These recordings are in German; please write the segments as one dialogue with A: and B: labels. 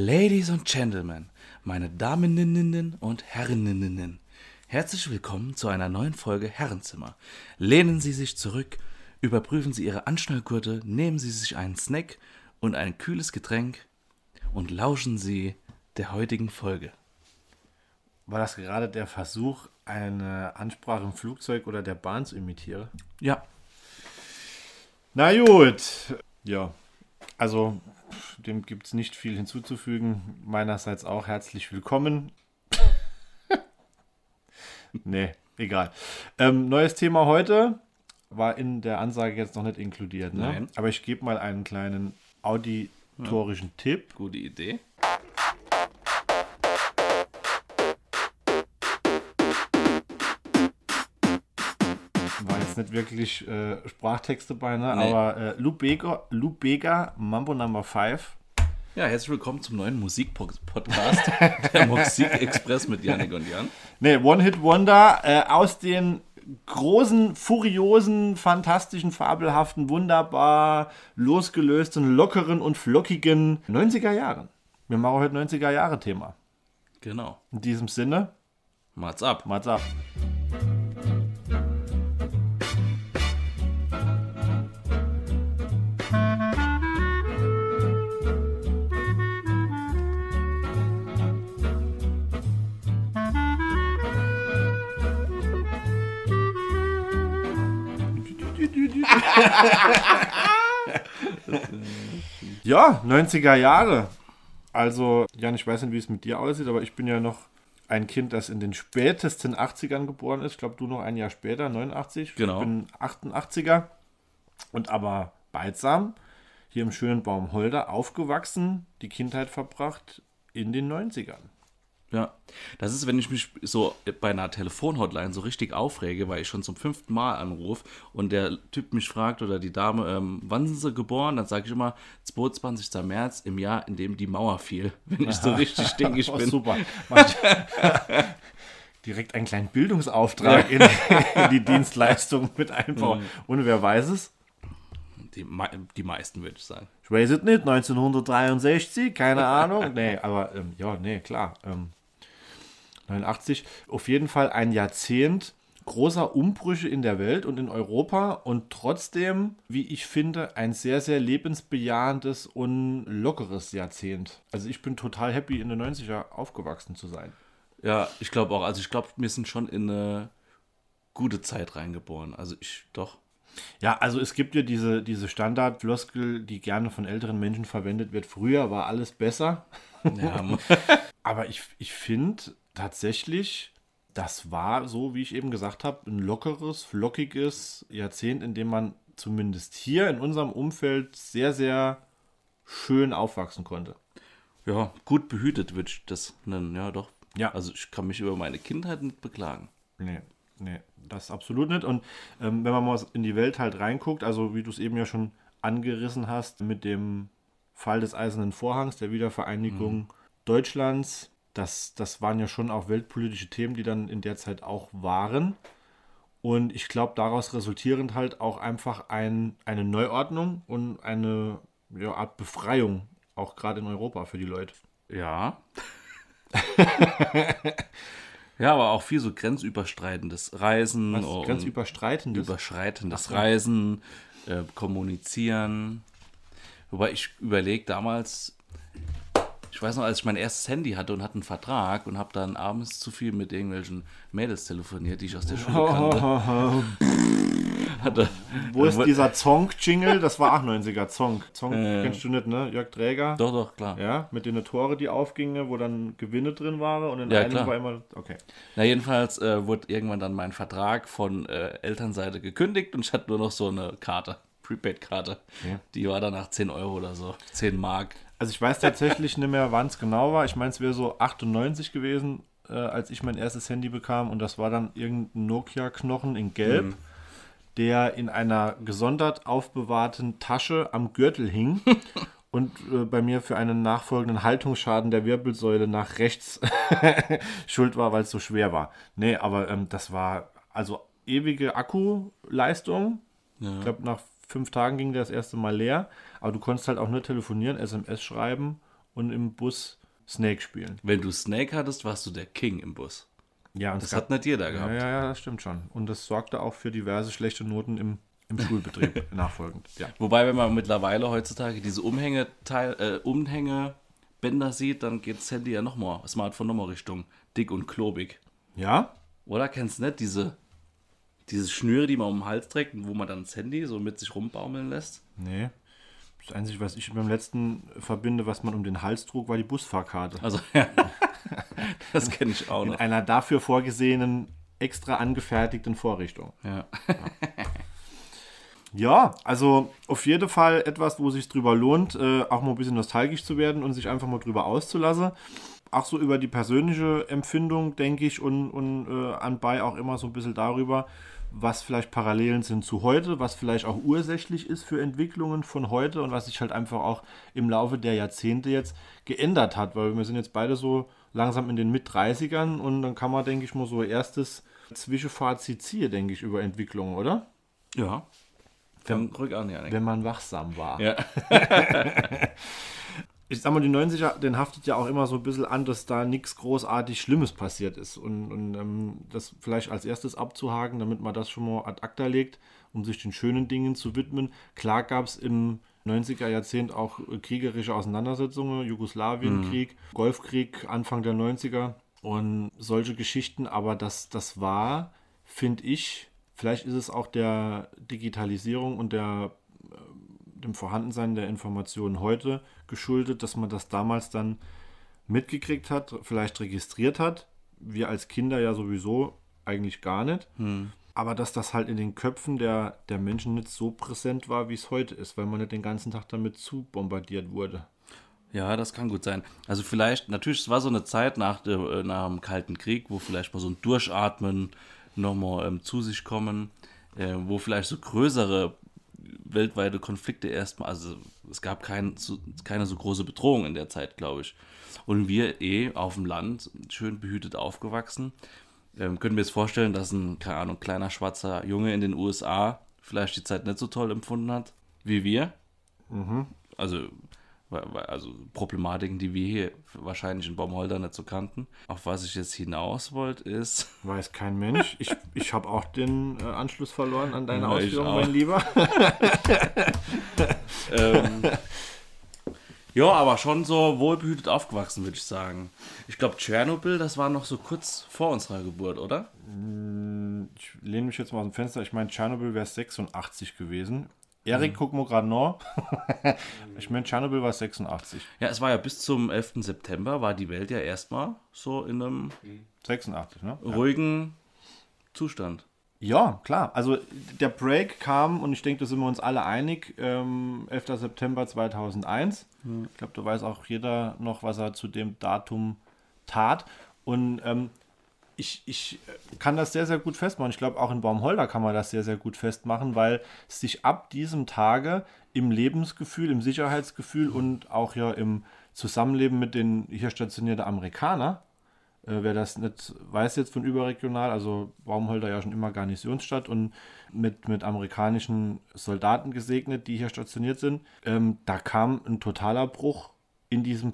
A: Ladies und Gentlemen, meine Dameninnen und Herreninnen, herzlich willkommen zu einer neuen Folge Herrenzimmer. Lehnen Sie sich zurück, überprüfen Sie Ihre Anschnallgurte, nehmen Sie sich einen Snack und ein kühles Getränk und lauschen Sie der heutigen Folge.
B: War das gerade der Versuch, eine Ansprache im Flugzeug oder der Bahn zu imitieren?
A: Ja,
B: Na gut. Ja, also dem gibt es nicht viel hinzuzufügen. Meinerseits auch herzlich willkommen. nee, egal. Ähm, neues Thema heute war in der Ansage jetzt noch nicht inkludiert. Ne?
A: Nein.
B: Aber ich gebe mal einen kleinen auditorischen Tipp.
A: gute Idee.
B: Nicht wirklich äh, Sprachtexte bei, ne?
A: Nee.
B: aber äh, Lou Bega, Lou Bega, Mambo Number 5.
A: Ja, herzlich willkommen zum neuen Musikpodcast, der Musikexpress mit Janik und Jan.
B: Ne, One-Hit-Wonder äh, aus den großen, furiosen, fantastischen, fabelhaften, wunderbar losgelösten, lockeren und flockigen 90er Jahren. Wir machen heute 90er Jahre Thema.
A: Genau.
B: In diesem Sinne,
A: Mats ab.
B: Mats ab. Ja, 90er Jahre. Also, Jan, ich weiß nicht, wie es mit dir aussieht, aber ich bin ja noch ein Kind, das in den spätesten 80ern geboren ist. Ich glaube, du noch ein Jahr später, 89.
A: Genau.
B: Ich bin 88er. Und aber beidsam hier im schönen Baumholder aufgewachsen, die Kindheit verbracht in den 90ern.
A: Ja, das ist, wenn ich mich so bei einer Telefonhotline so richtig aufrege, weil ich schon zum fünften Mal anrufe und der Typ mich fragt oder die Dame, ähm, wann sind sie geboren? Dann sage ich immer 22. März im Jahr, in dem die Mauer fiel. Wenn ich so richtig stinkig
B: Oh,
A: bin.
B: super. Direkt einen kleinen Bildungsauftrag in, in die Dienstleistung mit einbauen. Und wer weiß es?
A: Die, die meisten, würde ich sagen.
B: Ich weiß es nicht, 1963, keine Ahnung. Nee, aber ähm, ja, nee, klar. Ähm, 89, auf jeden Fall ein Jahrzehnt großer Umbrüche in der Welt und in Europa und trotzdem, wie ich finde, ein sehr, sehr lebensbejahendes und lockeres Jahrzehnt. Also ich bin total happy, in den 90er aufgewachsen zu sein.
A: Ja, ich glaube auch. Also ich glaube, wir sind schon in eine gute Zeit reingeboren. Also ich doch.
B: Ja, also es gibt ja diese, diese Standardfloskel, die gerne von älteren Menschen verwendet wird. Früher war alles besser.
A: Ja,
B: Aber ich, ich finde tatsächlich, das war so, wie ich eben gesagt habe, ein lockeres, flockiges Jahrzehnt, in dem man zumindest hier in unserem Umfeld sehr, sehr schön aufwachsen konnte.
A: ja gut behütet würde ich das nennen. Ja, doch.
B: Ja.
A: Also ich kann mich über meine Kindheit nicht beklagen.
B: Nee, nee, das absolut nicht. Und ähm, wenn man mal in die Welt halt reinguckt, also wie du es eben ja schon angerissen hast, mit dem Fall des Eisernen Vorhangs, der Wiedervereinigung Deutschlands, das, das waren ja schon auch weltpolitische Themen, die dann in der Zeit auch waren. Und ich glaube, daraus resultierend halt auch einfach ein, eine Neuordnung und eine ja, Art Befreiung, auch gerade in Europa für die Leute.
A: Ja. ja, aber auch viel so grenzüberschreitendes Reisen
B: Was grenzüberstreitendes.
A: überschreitendes Reisen, äh, kommunizieren. Wobei ich überlege damals, ich weiß noch, als ich mein erstes Handy hatte und hatte einen Vertrag und habe dann abends zu viel mit irgendwelchen Mädels telefoniert, die ich aus der Schule kannte. hatte,
B: Wo ist dieser Zonk-Jingle? Das war auch 90er Zonk. Zonk
A: Äh.
B: kennst du nicht, ne? Jörg Träger.
A: Doch, doch, klar.
B: Ja, mit den Tore, die aufgingen, wo dann Gewinne drin waren und in
A: Ja,
B: einem
A: klar.
B: war immer. Okay.
A: Na, jedenfalls äh, wurde irgendwann dann mein Vertrag von äh, Elternseite gekündigt und ich hatte nur noch so eine Karte, Prepaid-Karte.
B: Ja.
A: Die war danach 10 Euro oder so, 10 Mark.
B: Also ich weiß tatsächlich nicht mehr, wann es genau war. Ich meine, es wäre so 98 gewesen, äh, als ich mein erstes Handy bekam und das war dann irgendein Nokia-Knochen in Gelb,
A: Mhm.
B: der in einer gesondert aufbewahrten Tasche am Gürtel hing und äh, bei mir für einen nachfolgenden Haltungsschaden der Wirbelsäule nach rechts schuld war, weil es so schwer war. Nee, aber ähm, das war also ewige Akkuleistung. Ich glaube, nach fünf Tagen ging der das erste Mal leer. Aber du konntest halt auch nur telefonieren, SMS schreiben und im Bus Snake spielen.
A: Wenn du Snake hattest, warst du der King im Bus.
B: Ja, und
A: Das
B: gab,
A: hat nicht jeder gehabt.
B: ja, ja, das stimmt schon. Und das sorgte auch für diverse schlechte Noten im, im Schulbetrieb nachfolgend. Ja.
A: Wobei, wenn man mittlerweile heutzutage diese Umhängeteil, äh, Umhängebänder sieht, dann geht das Handy ja nochmal, Smartphone nochmal Richtung dick und klobig.
B: ja?
A: Oder kennst du nicht diese, diese Schnüre, die man um den Hals trägt und wo man dann das Handy so mit sich rumbaumeln lässt?
B: Nee. Das Einzige, was ich beim letzten verbinde, was man um den Hals trug, war die Busfahrkarte.
A: Also, ja, das kenne ich auch
B: In
A: noch.
B: einer dafür vorgesehenen, extra angefertigten Vorrichtung.
A: Ja.
B: Ja, also auf jeden Fall etwas, wo sich drüber lohnt, äh, auch mal ein bisschen nostalgisch zu werden und sich einfach mal drüber auszulassen. Auch so über die persönliche Empfindung, denke ich, und, und äh, anbei auch immer so ein bisschen darüber, was vielleicht Parallelen sind zu heute, was vielleicht auch ursächlich ist für Entwicklungen von heute und was sich halt einfach auch im Laufe der Jahrzehnte jetzt geändert hat, weil wir sind jetzt beide so langsam in den Mit-30ern und dann kann man, denke ich mal, so erstes Zwischenfazit ziehen, denke ich, über Entwicklungen, oder?
A: Ja. Fang ruhig an, Janik.
B: Wenn man wachsam war.
A: Ja.
B: ich sag mal, die 90er, den haftet ja auch immer so ein bisschen an, dass da nichts großartig Schlimmes passiert ist. Und, und ähm, das vielleicht als erstes abzuhaken, damit man das schon mal ad acta legt, um sich den schönen Dingen zu widmen. Klar gab es im 90er Jahrzehnt auch äh, kriegerische Auseinandersetzungen, Jugoslawienkrieg, Golfkrieg Anfang der 90er und solche Geschichten, aber das, das war, finde ich, vielleicht ist es auch der Digitalisierung und der dem Vorhandensein der Informationen heute geschuldet, dass man das damals dann mitgekriegt hat, vielleicht registriert hat. Wir als Kinder ja sowieso eigentlich gar nicht. Aber dass das halt in den Köpfen der, der Menschen nicht so präsent war, wie es heute ist, weil man nicht den ganzen Tag damit zu bombardiert wurde.
A: Ja, das kann gut sein. Also vielleicht, natürlich, es war so eine Zeit nach, der, äh, nach dem Kalten Krieg, wo vielleicht mal so ein Durchatmen nochmal ähm, zu sich kommen, äh, wo vielleicht so größere weltweite Konflikte erstmal, also es gab kein, so, keine so große Bedrohung in der Zeit, glaube ich. Und wir eh auf dem Land, schön behütet aufgewachsen, ähm, können wir jetzt vorstellen, dass ein, keine Ahnung, kleiner schwarzer Junge in den USA vielleicht die Zeit nicht so toll empfunden hat wie wir. Also, wa- wa- also Problematiken, die wir hier wahrscheinlich in Baumholder nicht so kannten. Auf was ich jetzt hinaus wollte, ist,
B: Weiß kein Mensch. Ich, ich habe auch den äh, Anschluss verloren an deine
A: Ja, auch.
B: mein Lieber.
A: ähm, ja, aber schon so wohlbehütet aufgewachsen, würde ich sagen. Ich glaube, Tschernobyl, das war noch so kurz vor unserer Geburt, oder?
B: Ich lehne mich jetzt mal aus dem Fenster. Ich meine, Tschernobyl wäre 86 gewesen. Erik, guck mal gerade noch. ich meine, Tschernobyl war 86.
A: Ja, es war ja bis zum 11. September, war die Welt ja erstmal so in einem
B: 86, ne?
A: ruhigen Zustand.
B: Ja, klar. Also der Break kam und ich denke, da sind wir uns alle einig. Ähm, 11. September 2001. Ich glaube, da weiß auch jeder noch, was er zu dem Datum tat. Und ähm, ich, ich kann das sehr, sehr gut festmachen. Ich glaube, auch in Baumholder kann man das sehr, sehr gut festmachen, weil sich ab diesem Tage im Lebensgefühl, im Sicherheitsgefühl und auch ja im Zusammenleben mit den hier stationierten Amerikanern äh, wer das nicht weiß jetzt von überregional, also Baumholder ja schon immer Garnisonsstadt und mit, mit amerikanischen Soldaten gesegnet, die hier stationiert sind, ähm, da kam ein totaler Bruch in diesem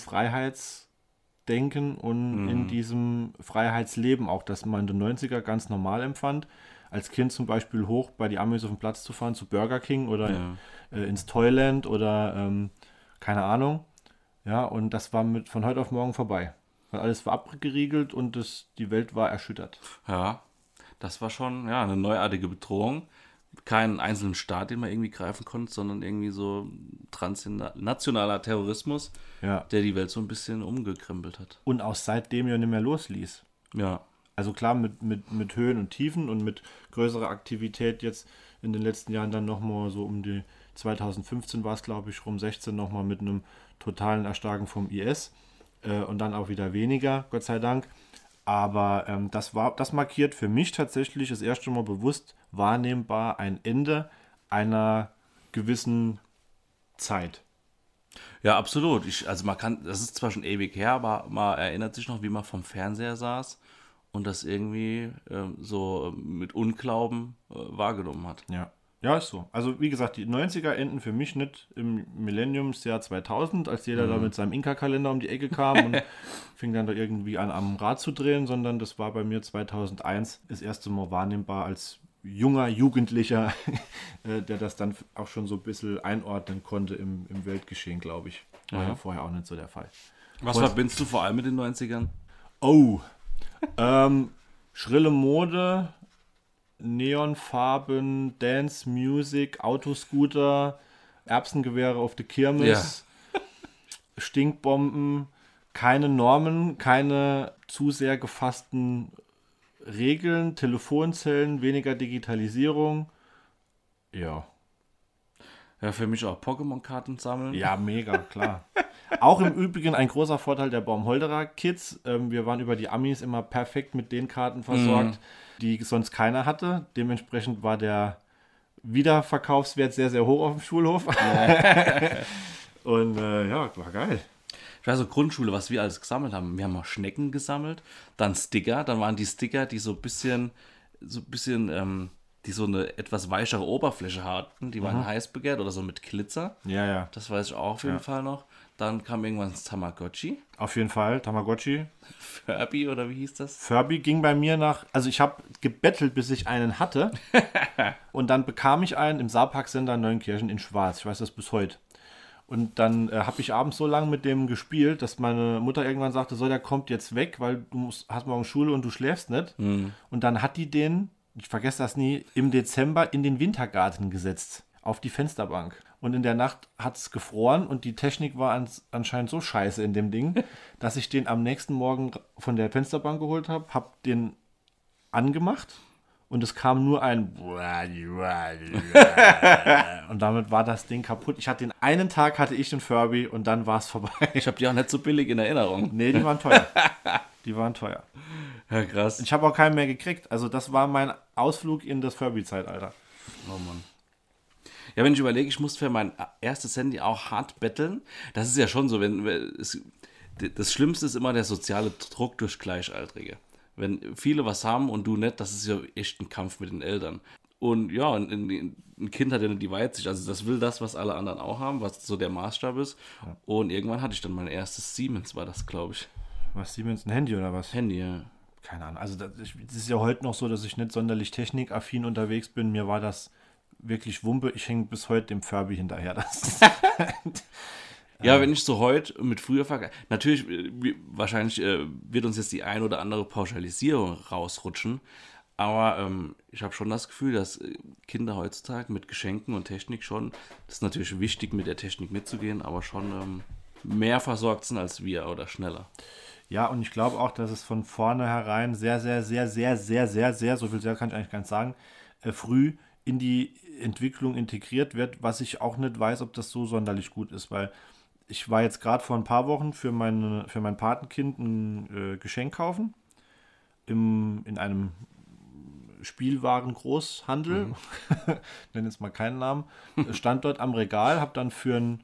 B: Freiheitsdenken und in diesem Freiheitsleben, auch das man in den 90er ganz normal empfand. Als Kind zum Beispiel hoch bei die Amis auf den Platz zu fahren, zu Burger King oder
A: Ja.
B: äh, ins Toyland oder ähm, keine Ahnung. Ja, und das war mit von heute auf morgen vorbei. Weil alles war abgeriegelt und das, die Welt war erschüttert.
A: Ja, das war schon ja, eine neuartige Bedrohung. Keinen einzelnen Staat, den man irgendwie greifen konnte, sondern irgendwie so transnationaler Terrorismus,
B: Ja.
A: der die Welt so ein bisschen umgekrempelt hat.
B: Und auch seitdem ja nicht mehr losließ.
A: Ja,
B: Also klar, mit, mit, mit Höhen und Tiefen und mit größerer Aktivität jetzt in den letzten Jahren dann nochmal so um die 2015 war es, glaube ich, rum 16 nochmal mit einem totalen Erstarken vom IS äh, und dann auch wieder weniger, Gott sei Dank. Aber ähm, das, war, das markiert für mich tatsächlich das erste Mal bewusst wahrnehmbar ein Ende einer gewissen Zeit.
A: ja, absolut. Ich, also man kann, das ist zwar schon ewig her, aber man erinnert sich noch, wie man vom Fernseher saß und das irgendwie ähm, so mit Unglauben äh, wahrgenommen hat.
B: Ja. Ja, ist so. Also wie gesagt, die 90er enden für mich nicht im Millenniumsjahr 2000, als jeder da mit seinem Inka-Kalender um die Ecke kam und fing dann da irgendwie an am Rad zu drehen, sondern das war bei mir 2001 das erste Mal wahrnehmbar als junger Jugendlicher, äh, der das dann auch schon so ein bisschen einordnen konnte im, im Weltgeschehen, glaube ich. War ja.
A: Ja.
B: vorher auch nicht so der Fall.
A: Was verbindest du vor allem mit den 90ern?
B: Oh, ähm, schrille Mode, Neonfarben, Dance Music, Autoscooter, Erbsengewehre auf der Kirmes, Stinkbomben, keine Normen, keine zu sehr gefassten Regeln, Telefonzellen, weniger Digitalisierung. Ja.
A: Ja, für mich auch Pokémon-Karten sammeln.
B: Ja, mega, klar. Auch im Übrigen ein großer Vorteil der Baumholderer Kids. Ähm, wir waren über die Amis immer perfekt mit den Karten versorgt, die sonst keiner hatte. Dementsprechend war der Wiederverkaufswert sehr, sehr hoch auf dem Schulhof. Und äh, ja, war geil.
A: Ich weiß so, Grundschule, was wir alles gesammelt haben. Wir haben mal Schnecken gesammelt, dann Sticker, dann waren die Sticker, die so ein bisschen, so ein bisschen, ähm, die so eine etwas weichere Oberfläche hatten, die waren heiß begehrt oder so mit Glitzer.
B: Ja, ja.
A: Das weiß ich auch auf jeden
B: Ja.
A: Fall noch. Dann kam irgendwann das Tamagotchi,
B: Auf jeden Fall. Tamagotchi.
A: Furby oder wie hieß das?
B: Furby ging bei mir nach, also ich habe gebettelt, bis ich einen hatte. und dann bekam ich einen im Saarpark-Sender Neunkirchen in Schwarz. Ich weiß das bis heute. Und dann äh, habe ich abends so lange mit dem gespielt, dass meine Mutter irgendwann sagte, so, der kommt jetzt weg, weil du musst, hast morgen Schule und du schläfst nicht. Und dann hat die den, ich vergesse das nie, im Dezember in den Wintergarten gesetzt, auf die Fensterbank. Und in der Nacht hat es gefroren und die Technik war ans, anscheinend so scheiße in dem Ding, dass ich den am nächsten Morgen von der Fensterbank geholt habe, habe den angemacht und es kam nur ein und damit war das Ding kaputt. Ich hatte den einen Tag hatte ich den Furby und dann war es vorbei.
A: Ich habe die auch nicht so billig in Erinnerung.
B: Nee, die waren teuer. Die waren teuer.
A: Ja, krass.
B: Ich habe auch keinen mehr gekriegt. Also das war mein Ausflug in das Furby-Zeitalter.
A: Oh Mann. Ja, wenn ich überlege, ich muss für mein erstes Handy auch hart betteln. Das ist ja schon so, wenn wenn es, das Schlimmste ist immer der soziale Druck durch Gleichaltrige. Wenn viele was haben und du nicht, das ist ja echt ein Kampf mit den Eltern. Und ja, ein, ein Kind hat ja nicht die Weitsicht. Also das will das, was alle anderen auch haben, was so der Maßstab ist. Und irgendwann hatte ich dann mein erstes Siemens, war das, glaube ich.
B: Was, Siemens, ein Handy oder was?
A: Handy, ja.
B: Keine Ahnung. Also das ich- das ist ja heute noch so, dass ich nicht sonderlich technikaffin unterwegs bin. Mir war das wirklich Wumpe. Ich hänge bis heute dem Furby hinterher. Das
A: Ja, wenn ich so heute mit früher vergleiche, natürlich, äh, wahrscheinlich äh, wird uns jetzt die ein oder andere Pauschalisierung rausrutschen, aber ähm, ich habe schon das Gefühl, dass äh, Kinder heutzutage mit Geschenken und Technik schon, das ist natürlich wichtig, mit der Technik mitzugehen, aber schon ähm, mehr versorgt sind als wir oder schneller.
B: Ja, und ich glaube auch, dass es von vornherein sehr, sehr, sehr, sehr, sehr, sehr, sehr, so viel sehr kann ich eigentlich gar nicht sagen, äh, früh in die Entwicklung integriert wird, was ich auch nicht weiß, ob das so sonderlich gut ist, weil ich war jetzt gerade vor ein paar Wochen für, meine, für mein Patenkind ein äh, Geschenk kaufen im, in einem Spielwarengroßhandel, nenne jetzt mal keinen Namen, stand dort am Regal, habe dann für ein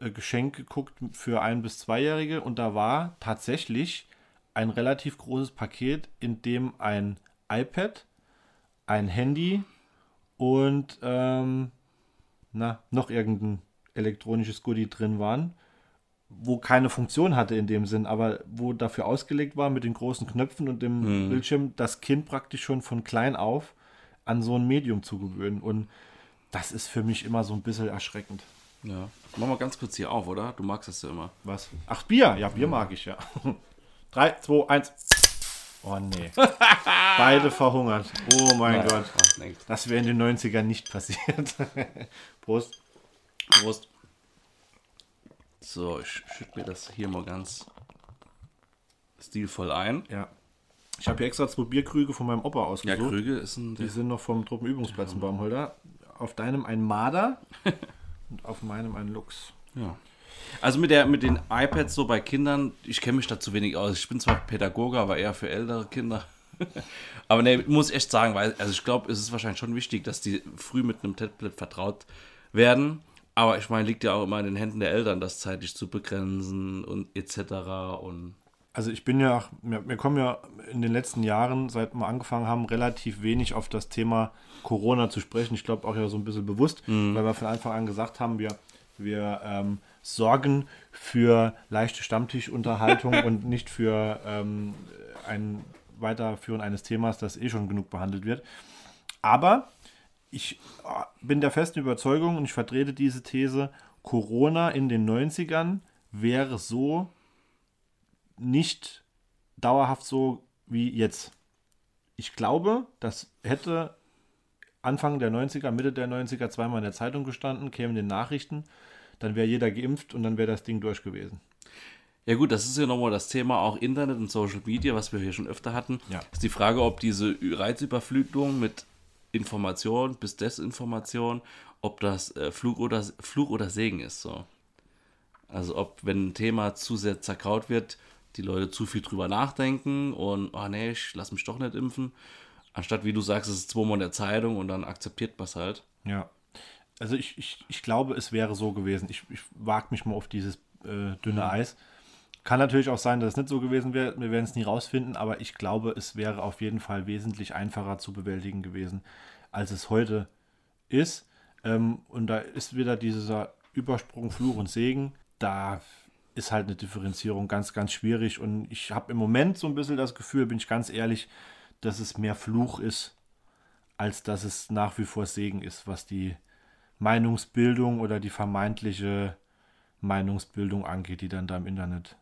B: äh, Geschenk geguckt für ein- bis zweijährige und da war tatsächlich ein relativ großes Paket, in dem ein iPad, ein Handy und ähm, na, noch irgendein elektronisches Goodie drin waren, wo keine Funktion hatte in dem Sinn, aber wo dafür ausgelegt war mit den großen Knöpfen und dem Bildschirm, das Kind praktisch schon von klein auf an so ein Medium zu gewöhnen. Und das ist für mich immer so ein bisschen erschreckend.
A: Ja. Machen wir ganz kurz hier auf, oder? Du magst das ja immer.
B: Was? Ach, Bier. Ja, Bier mag ich ja. 3, 2, 1. Oh nee. Beide verhungert. Oh mein Gott.
A: Ach, nee.
B: Das wäre in den 90ern nicht passiert. Prost.
A: Prost. So, ich schütte mir das hier mal ganz stilvoll ein.
B: Ja. Ich habe hier extra zwei Bierkrüge von meinem Opa
A: Ja,
B: ausgesucht.
A: Krüge ist ein.
B: Die sind noch vom Truppenübungsplatz in Baumholder. Auf deinem ein Marder und auf meinem ein Lux.
A: Ja. Also mit, der, mit den iPads so bei Kindern, ich kenne mich da zu wenig aus. Ich bin zwar Pädagoge, aber eher für ältere Kinder. aber ne, muss echt sagen, weil, also ich glaube, es ist wahrscheinlich schon wichtig, dass die früh mit einem Tablet vertraut werden. Aber ich meine, liegt ja auch immer in den Händen der Eltern, das zeitlich zu begrenzen und etc. Und
B: Also ich bin ja, wir, kommen ja in den letzten Jahren, seit wir angefangen haben, relativ wenig auf das Thema Corona zu sprechen. Ich glaube auch ja so ein bisschen bewusst, weil wir von Anfang an gesagt haben, wir, wir ähm, sorgen für leichte Stammtischunterhaltung und nicht für ähm, ein Weiterführen eines Themas, das eh schon genug behandelt wird. Aber ich äh, bin der festen Überzeugung und ich vertrete diese These, Corona in den 90ern wäre so nicht dauerhaft so wie jetzt. Ich glaube, das hätte Anfang der 90er, Mitte der 90er zweimal in der Zeitung gestanden, kämen in den Nachrichten, dann wäre jeder geimpft und dann wäre das Ding durch gewesen.
A: Ja gut, das ist ja nochmal das Thema auch Internet und Social Media, was wir hier schon öfter hatten.
B: Ja.
A: Ist die Frage, ob diese Reizüberflutung mit Information bis Desinformation, ob das äh, Fluch, oder, Fluch oder Segen ist. So. Also ob, wenn ein Thema zu sehr zerkraut wird, die Leute zu viel drüber nachdenken und, oh nee, ich lass mich doch nicht impfen. Anstatt, wie du sagst, es ist zweimal in der Zeitung und dann akzeptiert man es halt.
B: Ja. Also ich, ich, ich glaube, es wäre so gewesen. Ich, ich wage mich mal auf dieses äh, dünne Eis. Kann natürlich auch sein, dass es nicht so gewesen wäre. Wir werden es nie rausfinden, aber ich glaube, es wäre auf jeden Fall wesentlich einfacher zu bewältigen gewesen, als es heute ist. Ähm, und da ist wieder dieser Übersprung Fluch und Segen. Da ist halt eine Differenzierung ganz, ganz schwierig. Und ich habe im Moment so ein bisschen das Gefühl, bin ich ganz ehrlich, dass es mehr Fluch ist, als dass es nach wie vor Segen ist, was die Meinungsbildung oder die vermeintliche Meinungsbildung angeht, die dann da im Internet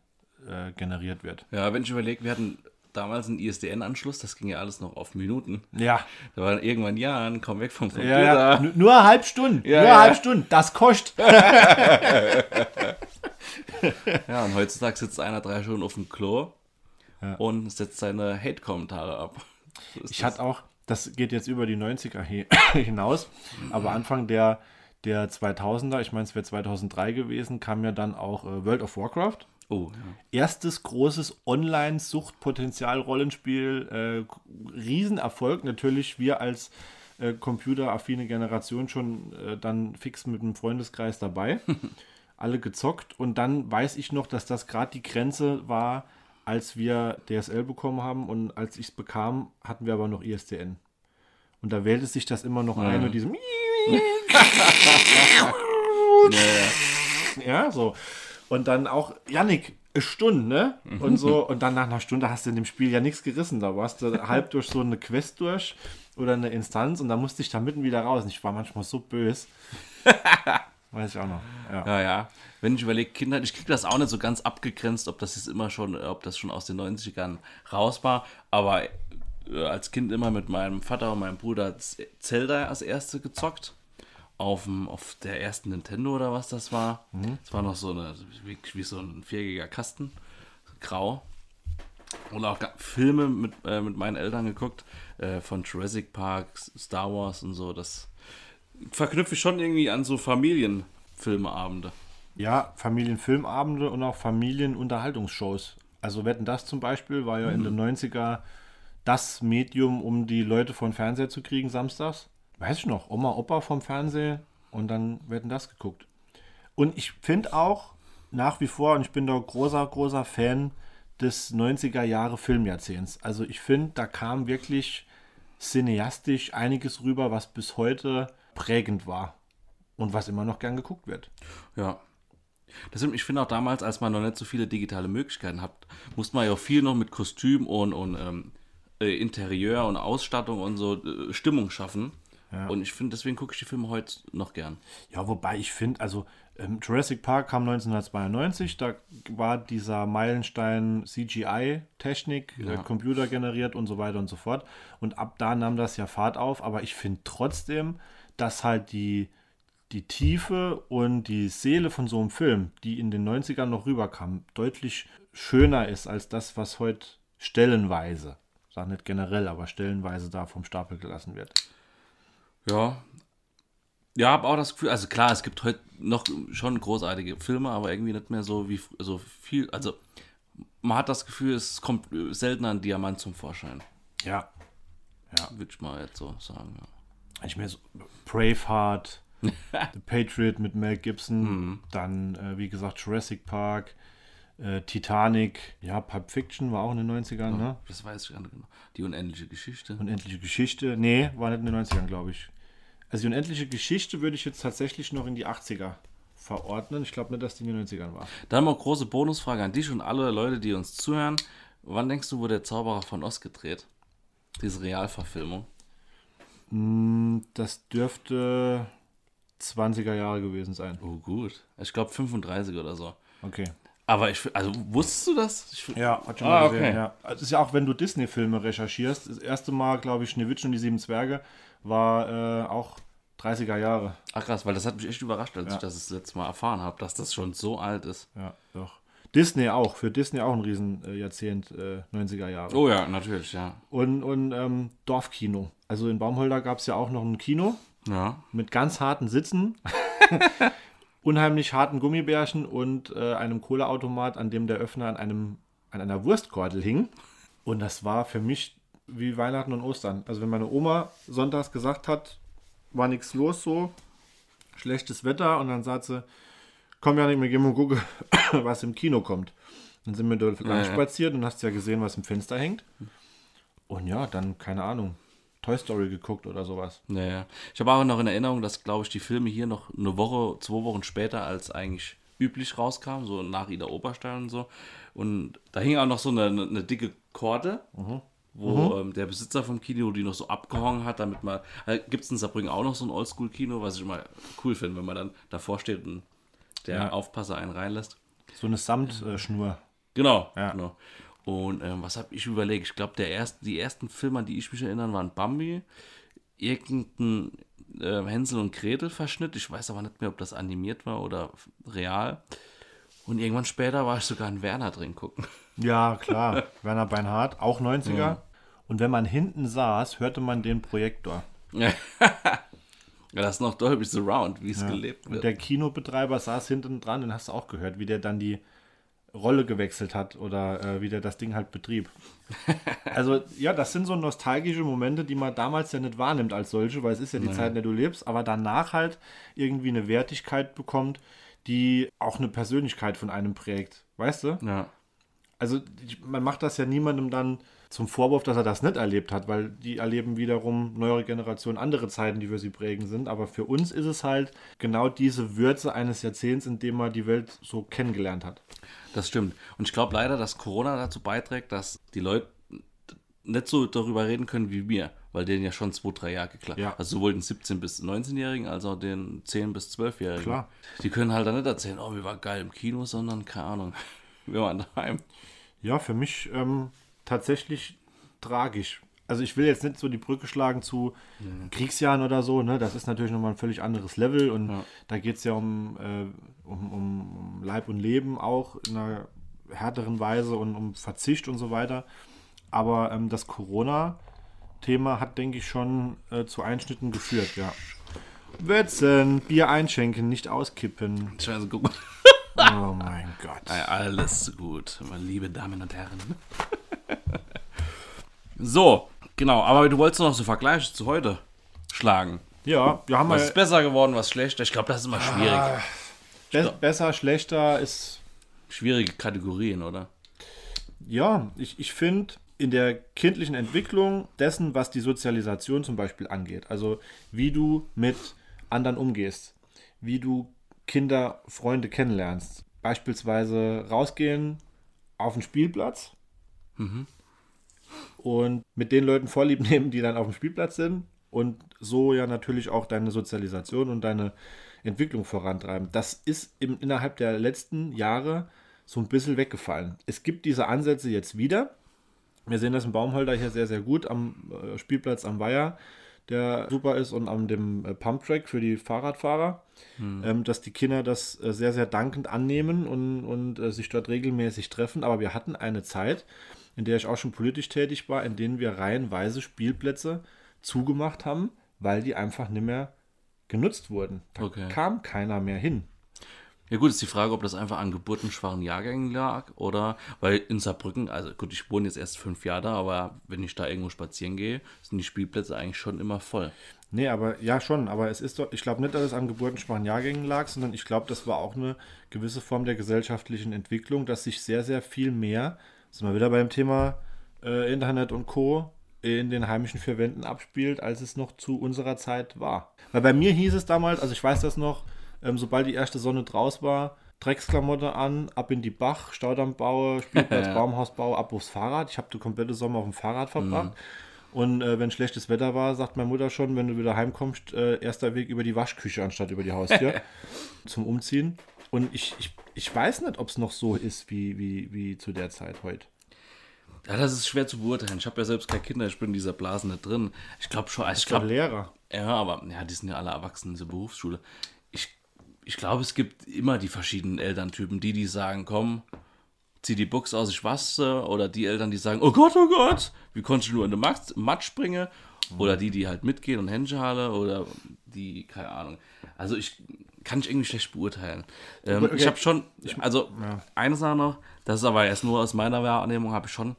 B: äh, generiert wird.
A: Ja, wenn ich überlege, wir hatten damals einen ISDN-Anschluss, das ging ja alles noch auf Minuten.
B: Ja,
A: Da war dann irgendwann, ja, komm weg vom Computer.
B: ja, ja. Nur eine halbe Stunde.
A: Ja,
B: nur
A: ja.
B: eine halbe Stunde. Das kostet.
A: Ja, und heutzutage sitzt einer drei Stunden auf dem Klo
B: Ja.
A: und setzt seine Hate-Kommentare ab. So
B: Ich
A: das.
B: hatte auch, das geht jetzt über die 90er hi- hinaus, aber Anfang der, der 2000er, ich meine, es wäre 2003 gewesen, kam ja dann auch äh, World of Warcraft.
A: Oh, ja.
B: Erstes großes Online-Sucht-Potenzial-Rollenspiel, äh, Riesenerfolg. Natürlich wir als äh, computeraffine Generation schon äh, dann fix mit einem Freundeskreis dabei. Alle gezockt. Und dann weiß ich noch, dass das gerade die Grenze war, als wir DSL bekommen haben. Und als ich es bekam, hatten wir aber noch ISDN. Und da wählte sich das immer noch ein mit diesem Ja, so. Und dann auch, Yannick, eine Stunde, ne? Und so, und dann nach einer Stunde hast du in dem Spiel ja nichts gerissen. Da warst du halb durch so eine Quest durch oder eine Instanz und da musste ich da mitten wieder raus. Und ich war manchmal so böse. Weiß ich auch noch. Ja.
A: Ja, ja. Wenn ich überlege, Kinder, ich kriege das auch nicht so ganz abgegrenzt, ob das jetzt immer schon, ob das schon aus den 90ern raus war. Aber äh, als Kind immer mit meinem Vater und meinem Bruder Zelda als erste gezockt. Auf, dem, auf der ersten Nintendo oder was das war. Das war noch so eine, wie, wie so ein viereckiger Kasten. Grau. Und auch Filme mit, äh, mit meinen Eltern geguckt. Äh, von Jurassic Park, Star Wars und so. Das verknüpfe ich schon irgendwie an so Familienfilmeabende.
B: Ja, Familienfilmabende und auch Familienunterhaltungsshows. Also Wetten das zum Beispiel war ja in den 90er das Medium, um die Leute von Fernseher zu kriegen samstags. Weiß ich noch, Oma, Opa vom Fernseher und dann Wetten das geguckt. Und ich finde auch nach wie vor, und ich bin da großer, großer Fan des 90er Jahre Filmjahrzehnts. Also ich finde, da kam wirklich cineastisch einiges rüber, was bis heute prägend war und was immer noch gern geguckt wird.
A: Ja. Deswegen, ich finde auch damals, als man noch nicht so viele digitale Möglichkeiten hat, musste man ja auch viel noch mit Kostüm und, und ähm, äh, Interieur und Ausstattung und so äh, Stimmung schaffen. Und ich finde, deswegen gucke ich die Filme heute noch gern.
B: Ja, wobei ich finde, also ähm, Jurassic Park kam 1992, da war dieser Meilenstein CGI-Technik, äh,
A: Ja.
B: Computer generiert und so weiter und so fort. Und ab da nahm das ja Fahrt auf, aber ich finde trotzdem, dass halt die, die Tiefe und die Seele von so einem Film, die in den 90ern noch rüberkam, deutlich schöner ist als das, was heute stellenweise, sag nicht generell, aber stellenweise da vom Stapel gelassen wird.
A: Ja. Ja, habe auch das Gefühl, also klar, es gibt heute noch schon großartige Filme, aber irgendwie nicht mehr so wie so viel. Also man hat das Gefühl, es kommt seltener ein Diamant zum Vorschein.
B: Ja,
A: Würde ich mal jetzt so sagen. Ja.
B: Ich mir so Braveheart, The Patriot mit Mel Gibson, dann, äh, wie gesagt, Jurassic Park, äh, Titanic, ja, Pulp Fiction war auch in den 90ern, ne?
A: Das weiß ich gar nicht genau. Die unendliche Geschichte.
B: Unendliche Geschichte, nee, war nicht in den 90ern, glaube ich. Also die unendliche Geschichte würde ich jetzt tatsächlich noch in die 80er verordnen. Ich glaube nicht, dass die in den 90ern war.
A: Dann mal große Bonusfrage an dich und alle Leute, die uns zuhören. Wann denkst du, wurde der Zauberer von Oz gedreht? Diese Realverfilmung.
B: Das dürfte 20er Jahre gewesen sein.
A: Oh, gut. Ich glaube 35 oder so.
B: Okay.
A: Aber ich, also wusstest du das? Ich,
B: Ja, hat schon
A: Ah,
B: mal gesehen.
A: okay.
B: Ja. Also Es ist ja auch, wenn du Disney-Filme recherchierst, das erste Mal, glaube ich, Schneewittchen und die sieben Zwerge war äh, auch 30er Jahre.
A: Ach krass, weil das hat mich echt überrascht, als
B: Ja.
A: ich das das letzte Mal erfahren habe, dass das schon so alt ist.
B: Ja, doch. Disney auch, für Disney auch ein riesen äh, Jahrzehnt, äh, 90er Jahre.
A: Oh ja, natürlich, ja.
B: Und, und ähm, Dorfkino. Also in Baumholder gab es ja auch noch ein Kino
A: Ja.
B: mit ganz harten Sitzen, unheimlich harten Gummibärchen und äh, einem Kohleautomat, an dem der Öffner an, einem, an einer Wurstkordel hing. Und das war für mich wie Weihnachten und Ostern. Also wenn meine Oma sonntags gesagt hat, war nichts los so, schlechtes Wetter und dann sagt sie, komm ja nicht, wir gehen mal gucken, was im Kino kommt. Dann sind wir dort lang
A: ja.
B: spaziert und hast ja gesehen, was im Fenster hängt. Und ja, dann, keine Ahnung, Toy Story geguckt oder sowas.
A: Ja, ja. Ich habe auch noch in Erinnerung, dass, glaube ich, die Filme hier noch eine Woche, zwei Wochen später als eigentlich üblich rauskamen, so nach Ida Oberstein und so. Und da hing auch noch so eine, eine, dicke Korde, wo Ähm, der Besitzer vom Kino die noch so abgehangen hat, damit man. Äh, Gibt es in Saarbrücken auch noch so ein Oldschool-Kino, was ich immer cool finde, wenn man dann davor steht und der
B: Ja.
A: Aufpasser einen reinlässt.
B: So eine Samtschnur.
A: Genau,
B: Ja.
A: genau. Und ähm, was habe ich überlegt? Ich glaube, der erst, die ersten Filme, an die ich mich erinnere, waren Bambi, irgendein äh, Hänsel und Gretel Verschnitt. Ich weiß aber nicht mehr, ob das animiert war oder real. Und irgendwann später war ich sogar in Werner drin gucken.
B: Ja, klar. Werner Beinhardt, auch 90er. Und wenn man hinten saß, hörte man den Projektor.
A: ja, das ist noch Dolby Surround, wie es gelebt
B: Und
A: wird.
B: der Kinobetreiber saß hinten dran, den hast du auch gehört, wie der dann die Rolle gewechselt hat oder äh, wie der das Ding halt betrieb. Also ja, das sind so nostalgische Momente, die man damals ja nicht wahrnimmt als solche, weil es ist ja die Zeit, in der du lebst, aber danach halt irgendwie eine Wertigkeit bekommt, die auch eine Persönlichkeit von einem prägt. Weißt du?
A: ja.
B: Also ich, man macht das ja niemandem dann zum Vorwurf, dass er das nicht erlebt hat, weil die erleben wiederum neuere Generationen andere Zeiten, die für sie prägen sind. Aber für uns ist es halt genau diese Würze eines Jahrzehnts, in dem man die Welt so kennengelernt hat.
A: Das stimmt. Und ich glaube leider, dass Corona dazu beiträgt, dass die Leute nicht so darüber reden können wie wir, weil denen ja schon zwei, drei Jahre geklappt.
B: Ja.
A: Also sowohl den 17- bis 19-Jährigen als auch den 10- bis 12-Jährigen.
B: Klar.
A: Die können halt dann nicht erzählen, oh, wir waren geil im Kino, sondern keine Ahnung, wir waren daheim.
B: Ja, für mich ähm, tatsächlich tragisch. Also ich will jetzt nicht so die Brücke schlagen zu Kriegsjahren oder so, ne? Das ist natürlich nochmal ein völlig anderes Level und
A: Ja.
B: da geht es ja um, äh, um, um, Leib und Leben auch in einer härteren Weise und um Verzicht und so weiter. Aber ähm, das Corona-Thema hat, denke ich, schon äh, zu Einschnitten geführt, ja. Wetzen, Bier einschenken, nicht auskippen.
A: Scheiße, guck mal.
B: Oh mein Gott.
A: Alles gut, meine liebe Damen und Herren. So, genau, aber du wolltest noch so Vergleiche zu heute schlagen.
B: Ja, wir haben
A: Was ist besser geworden, was schlechter? Ich glaube, das ist immer schwierig.
B: Be besser, schlechter ist
A: Schwierige Kategorien, oder?
B: Ja, ich, ich finde in der kindlichen Entwicklung dessen, was die Sozialisation zum Beispiel angeht, also wie du mit anderen umgehst, wie du Kinder, Freunde kennenlernst, beispielsweise rausgehen auf den Spielplatz und mit den Leuten Vorlieb nehmen, die dann auf dem Spielplatz sind und so ja natürlich auch deine Sozialisation und deine Entwicklung vorantreiben. Das ist im, innerhalb der letzten Jahre so ein bisschen weggefallen. Es gibt diese Ansätze jetzt wieder. Wir sehen das im Baumholder hier sehr, sehr gut am äh, Spielplatz am Weiher, der super ist, und an dem äh, Pumptrack für die Fahrradfahrer, ähm, dass die Kinder das äh, sehr, sehr dankend annehmen und, und äh, sich dort regelmäßig treffen. Aber wir hatten eine Zeit, in der ich auch schon politisch tätig war, in denen wir reihenweise Spielplätze zugemacht haben, weil die einfach nicht mehr genutzt wurden. Da
A: Okay.
B: kam keiner mehr hin.
A: Ja gut, ist die Frage, ob das einfach an geburtenschwachen Jahrgängen lag oder, weil in Saarbrücken, also gut, ich wohne jetzt erst fünf Jahre da, aber wenn ich da irgendwo spazieren gehe, sind die Spielplätze eigentlich schon immer voll.
B: Nee, aber ja schon, aber es ist doch, ich glaube nicht, dass es an geburtenschwachen Jahrgängen lag, sondern ich glaube, das war auch eine gewisse Form der gesellschaftlichen Entwicklung, dass sich sehr, sehr viel mehr, sind wir wieder beim Thema äh, Internet und Co., in den heimischen vier Wänden abspielt, als es noch zu unserer Zeit war. Weil bei mir hieß es damals, also ich weiß das noch, ähm, sobald die erste Sonne draus war, Drecksklamotte an, ab in die Bach, Staudamm baue, Spielplatz, Baumhaus baue, ab aufs Fahrrad. Ich habe den kompletten Sommer auf dem Fahrrad verbracht. Und äh, wenn schlechtes Wetter war, sagt meine Mutter schon, wenn du wieder heimkommst, äh, erster Weg über die Waschküche anstatt über die Haustür zum Umziehen. Und ich, ich, ich weiß nicht, ob es noch so ist wie, wie, wie zu der Zeit heute.
A: Ja, das ist schwer zu beurteilen. Ich habe ja selbst keine Kinder, ich bin in dieser Blase nicht drin. Ich glaube schon, ich
B: Ich glaube, Lehrer.
A: ja, aber ja, die sind ja alle erwachsen in dieser Berufsschule. Ich, ich glaube, es gibt immer die verschiedenen Elterntypen, die, die sagen, komm, zieh die Buchs aus, ich wasche, oder die Eltern, die sagen, oh Gott, oh Gott, wie konnte ich nur in den Matsch, springen? Oder die, die halt mitgehen und Händchen oder die, keine Ahnung. Also ich kann ich irgendwie schlecht beurteilen. Ähm,
B: Okay.
A: Ich habe schon, also eine Sache noch, das ist aber erst nur aus meiner Wahrnehmung, habe ich schon,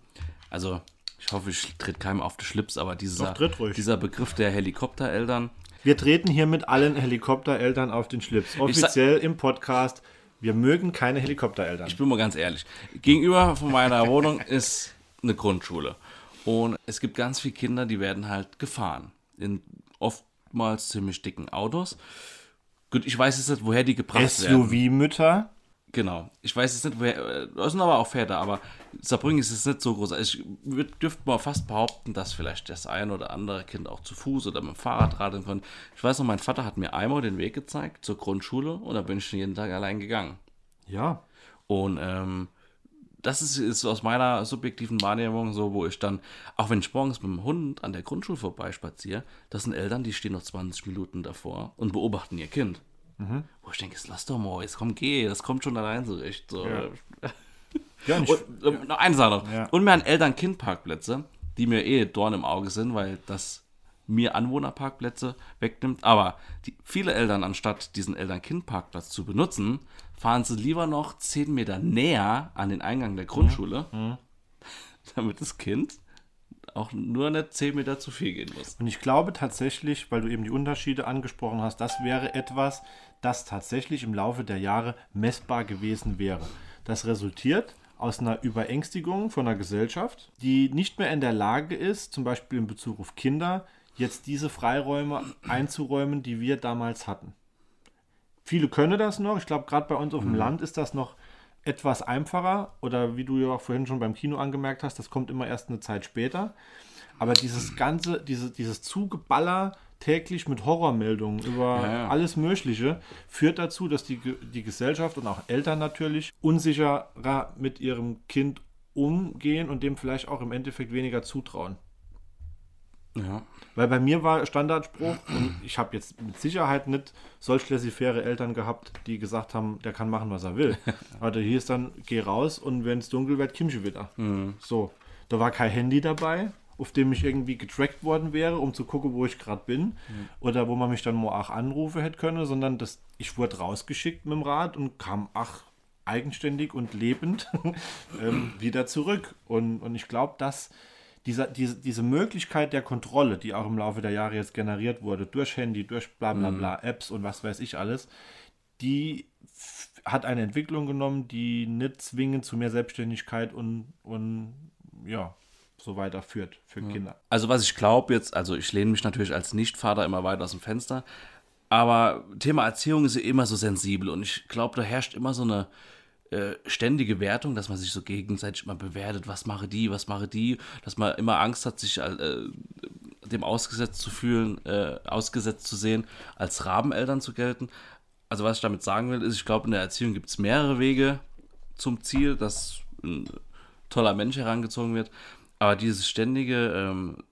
A: also ich hoffe, ich tritt keinem auf den Schlips, aber dieser,
B: Doch,
A: dieser Begriff der Helikoptereltern,
B: Wir treten hier mit allen Helikoptereltern auf den Schlips. Offiziell im Podcast. Wir mögen keine Helikoptereltern.
A: ich bin mal ganz ehrlich, gegenüber von meiner Wohnung ist eine Grundschule. Und es gibt ganz viele Kinder, die werden halt gefahren. In oftmals ziemlich dicken Autos. Gut, ich weiß jetzt nicht, woher die gebracht werden.
B: SUV-Mütter.
A: Genau. Ich weiß jetzt nicht, woher. äh, Das sind aber auch Väter, aber Saarbrücken ist es nicht so groß. Also Ich dürfte mal fast behaupten, dass vielleicht das ein oder andere Kind auch zu Fuß oder mit dem Fahrrad radeln konnte. Ich weiß noch, mein Vater hat mir einmal den Weg gezeigt zur Grundschule und da bin ich schon jeden Tag allein gegangen.
B: Ja.
A: Und ähm, das ist, ist aus meiner subjektiven Wahrnehmung so, wo ich dann, auch wenn ich morgens mit dem Hund an der Grundschule vorbeispaziere, das sind Eltern, die stehen noch 20 Minuten davor und beobachten ihr Kind. Wo ich denke, jetzt lass doch mal, jetzt komm, geh, das kommt schon allein zurecht. So.
B: Ja. Ja, und ich,
A: Und ähm, noch eine Sache noch.
B: Ja.
A: Und wir haben Eltern-Kind-Parkplätze, die mir eh Dorn im Auge sind, weil das mir Anwohnerparkplätze wegnimmt. Aber die, viele Eltern, anstatt diesen Eltern-Kind-Parkplatz zu benutzen, fahren sie lieber noch 10 Meter näher an den Eingang der Grundschule,
B: Mhm.
A: damit das Kind auch nur nicht 10 Meter zu viel gehen muss.
B: Und ich glaube tatsächlich, weil du eben die Unterschiede angesprochen hast, das wäre etwas, das tatsächlich im Laufe der Jahre messbar gewesen wäre. Das resultiert aus einer Überängstigung von einer Gesellschaft, die nicht mehr in der Lage ist, zum Beispiel in Bezug auf Kinder, jetzt diese Freiräume einzuräumen, die wir damals hatten. Viele können das noch. Ich glaube, gerade bei uns auf dem Land ist das noch etwas einfacher. Oder wie du ja auch vorhin schon beim Kino angemerkt hast, das kommt immer erst eine Zeit später. Aber dieses ganze, diese, dieses Zugeballer täglich mit Horrormeldungen über
A: Ja, ja.
B: alles Mögliche führt dazu, dass die, die Gesellschaft und auch Eltern natürlich unsicherer mit ihrem Kind umgehen und dem vielleicht auch im Endeffekt weniger zutrauen.
A: Ja.
B: Weil bei mir war Standardspruch, und ich habe jetzt mit Sicherheit nicht solch laissez-faire Eltern gehabt, die gesagt haben, der kann machen, was er will. Aber hier ist dann, geh raus und wenn es dunkel wird, Kimchi wieder. So, da war kein Handy dabei, auf dem ich irgendwie getrackt worden wäre, um zu gucken, wo ich gerade bin. Oder wo man mich dann mal auch anrufen hätte können, sondern das, ich wurde rausgeschickt mit dem Rad und kam, ach, eigenständig und lebend ähm, wieder zurück. Und, und ich glaube, dass dieser, diese, diese Möglichkeit der Kontrolle, die auch im Laufe der Jahre jetzt generiert wurde, durch Handy, durch bla bla bla, Apps und was weiß ich alles, die hat eine Entwicklung genommen, die nicht zwingend zu mehr Selbstständigkeit und, und ja, so weiter führt für Kinder.
A: Also was ich glaube jetzt, also ich lehne mich natürlich als Nichtvater immer weiter aus dem Fenster, aber Thema Erziehung ist ja immer so sensibel und ich glaube, da herrscht immer so eine äh, ständige Wertung, dass man sich so gegenseitig immer bewertet, was mache die, was mache die, dass man immer Angst hat, sich äh, dem ausgesetzt zu fühlen, äh, ausgesetzt zu sehen, als Rabeneltern zu gelten. Also was ich damit sagen will, ist, ich glaube, in der Erziehung gibt es mehrere Wege zum Ziel, dass ein toller Mensch herangezogen wird. Aber dieses ständige ähm,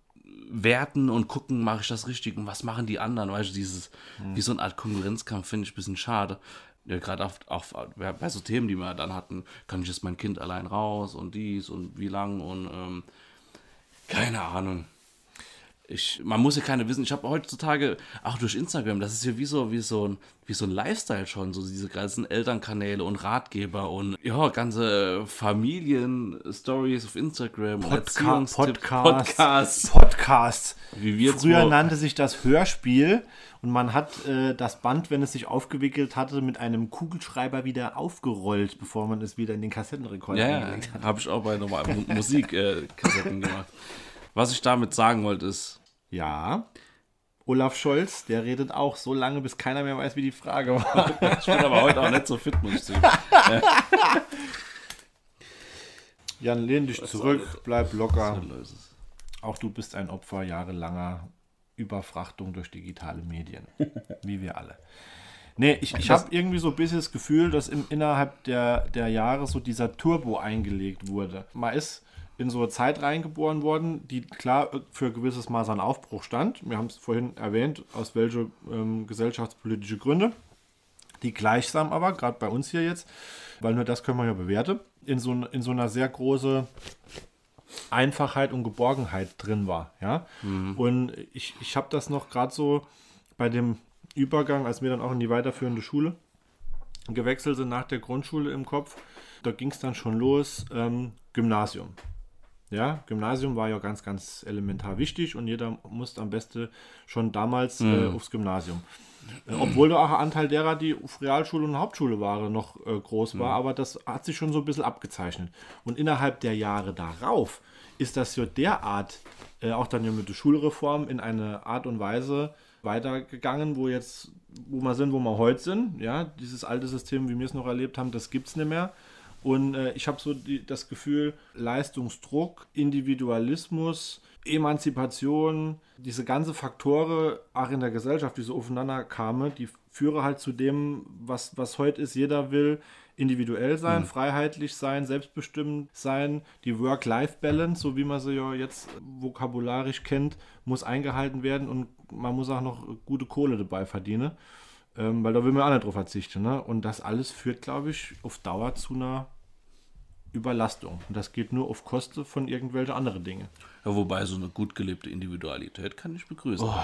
A: Werten und gucken, mache ich das richtig und was machen die anderen, weißt du, dieses, wie so eine Art Konkurrenzkampf finde ich ein bisschen schade. Ja, Gerade auf, auf, bei so Themen, die wir dann hatten, kann ich jetzt mein Kind allein raus und dies und wie lang und ähm, keine Ahnung. Ich, man muss ja keine wissen. Ich habe heutzutage, auch durch Instagram, das ist ja wie so, wie so ein, wie so ein Lifestyle schon, so diese ganzen Elternkanäle und Ratgeber und ja, ganze Familien-Stories auf Instagram,
B: Podca Podcasts.
A: Podcasts.
B: Podcasts.
A: Wie wir
B: Früher
A: zwei-
B: nannte sich das Hörspiel und man hat äh, das Band, wenn es sich aufgewickelt hatte, mit einem Kugelschreiber wieder aufgerollt, bevor man es wieder in den Kassettenrekorder
A: Ja, ja,
B: eingelegt hat.
A: habe ich auch bei normalen Mu- Musikkassetten gemacht. Was ich damit sagen wollte ist,
B: Ja. Olaf Scholz, der redet auch so lange, bis keiner mehr weiß, wie die Frage war.
A: ich bin aber heute auch nicht so fit, muss ich sagen.
B: Jan, lehn dich zurück, bleib locker. Auch du bist ein Opfer jahrelanger Überfrachtung durch digitale Medien. Wie wir alle. Nee, ich, ich habe irgendwie so ein bisschen das Gefühl, dass im, innerhalb der, der Jahre so dieser Turbo eingelegt wurde. Man ist in so eine Zeit reingeboren worden, die klar für ein gewisses Maß an Aufbruch stand. Wir haben es vorhin erwähnt, aus welche ähm, gesellschaftspolitische Gründe. Die gleichsam aber, gerade bei uns hier jetzt, weil nur das können wir ja bewerten, in so, in so einer sehr große Einfachheit und Geborgenheit drin war. Ja? Und ich, ich habe das noch gerade so bei dem Übergang, als wir dann auch in die weiterführende Schule gewechselt sind nach der Grundschule im Kopf, da ging es dann schon los, ähm, Gymnasium. Ja, Gymnasium war ja ganz, ganz elementar wichtig und jeder musste am besten schon damals äh, aufs Gymnasium. Äh, obwohl da auch ein Anteil derer, die auf Realschule und Hauptschule waren, noch äh, groß war, aber das hat sich schon so ein bisschen abgezeichnet. Und innerhalb der Jahre darauf ist das ja derart, äh, auch dann ja mit der Schulreform, in eine Art und Weise weitergegangen, wo jetzt, wo wir sind, wo wir heute sind. Ja, dieses alte System, wie wir es noch erlebt haben, das gibt es nicht mehr. Und äh, ich habe so die, das Gefühl, Leistungsdruck, Individualismus, Emanzipation, diese ganze Faktoren auch in der Gesellschaft, die so aufeinander kamen, die führen halt zu dem, was, was heute ist. Jeder will individuell sein, freiheitlich sein, selbstbestimmt sein. Die Work-Life-Balance, so wie man sie ja jetzt vokabularisch kennt, muss eingehalten werden und man muss auch noch gute Kohle dabei verdienen. Ähm, weil da will man auch nicht drauf verzichten. Ne? Und das alles führt, glaube ich, auf Dauer zu einer Überlastung. Und das geht nur auf Kosten von irgendwelchen anderen Dingen.
A: Ja, wobei so eine gut gelebte Individualität kann ich begrüßen.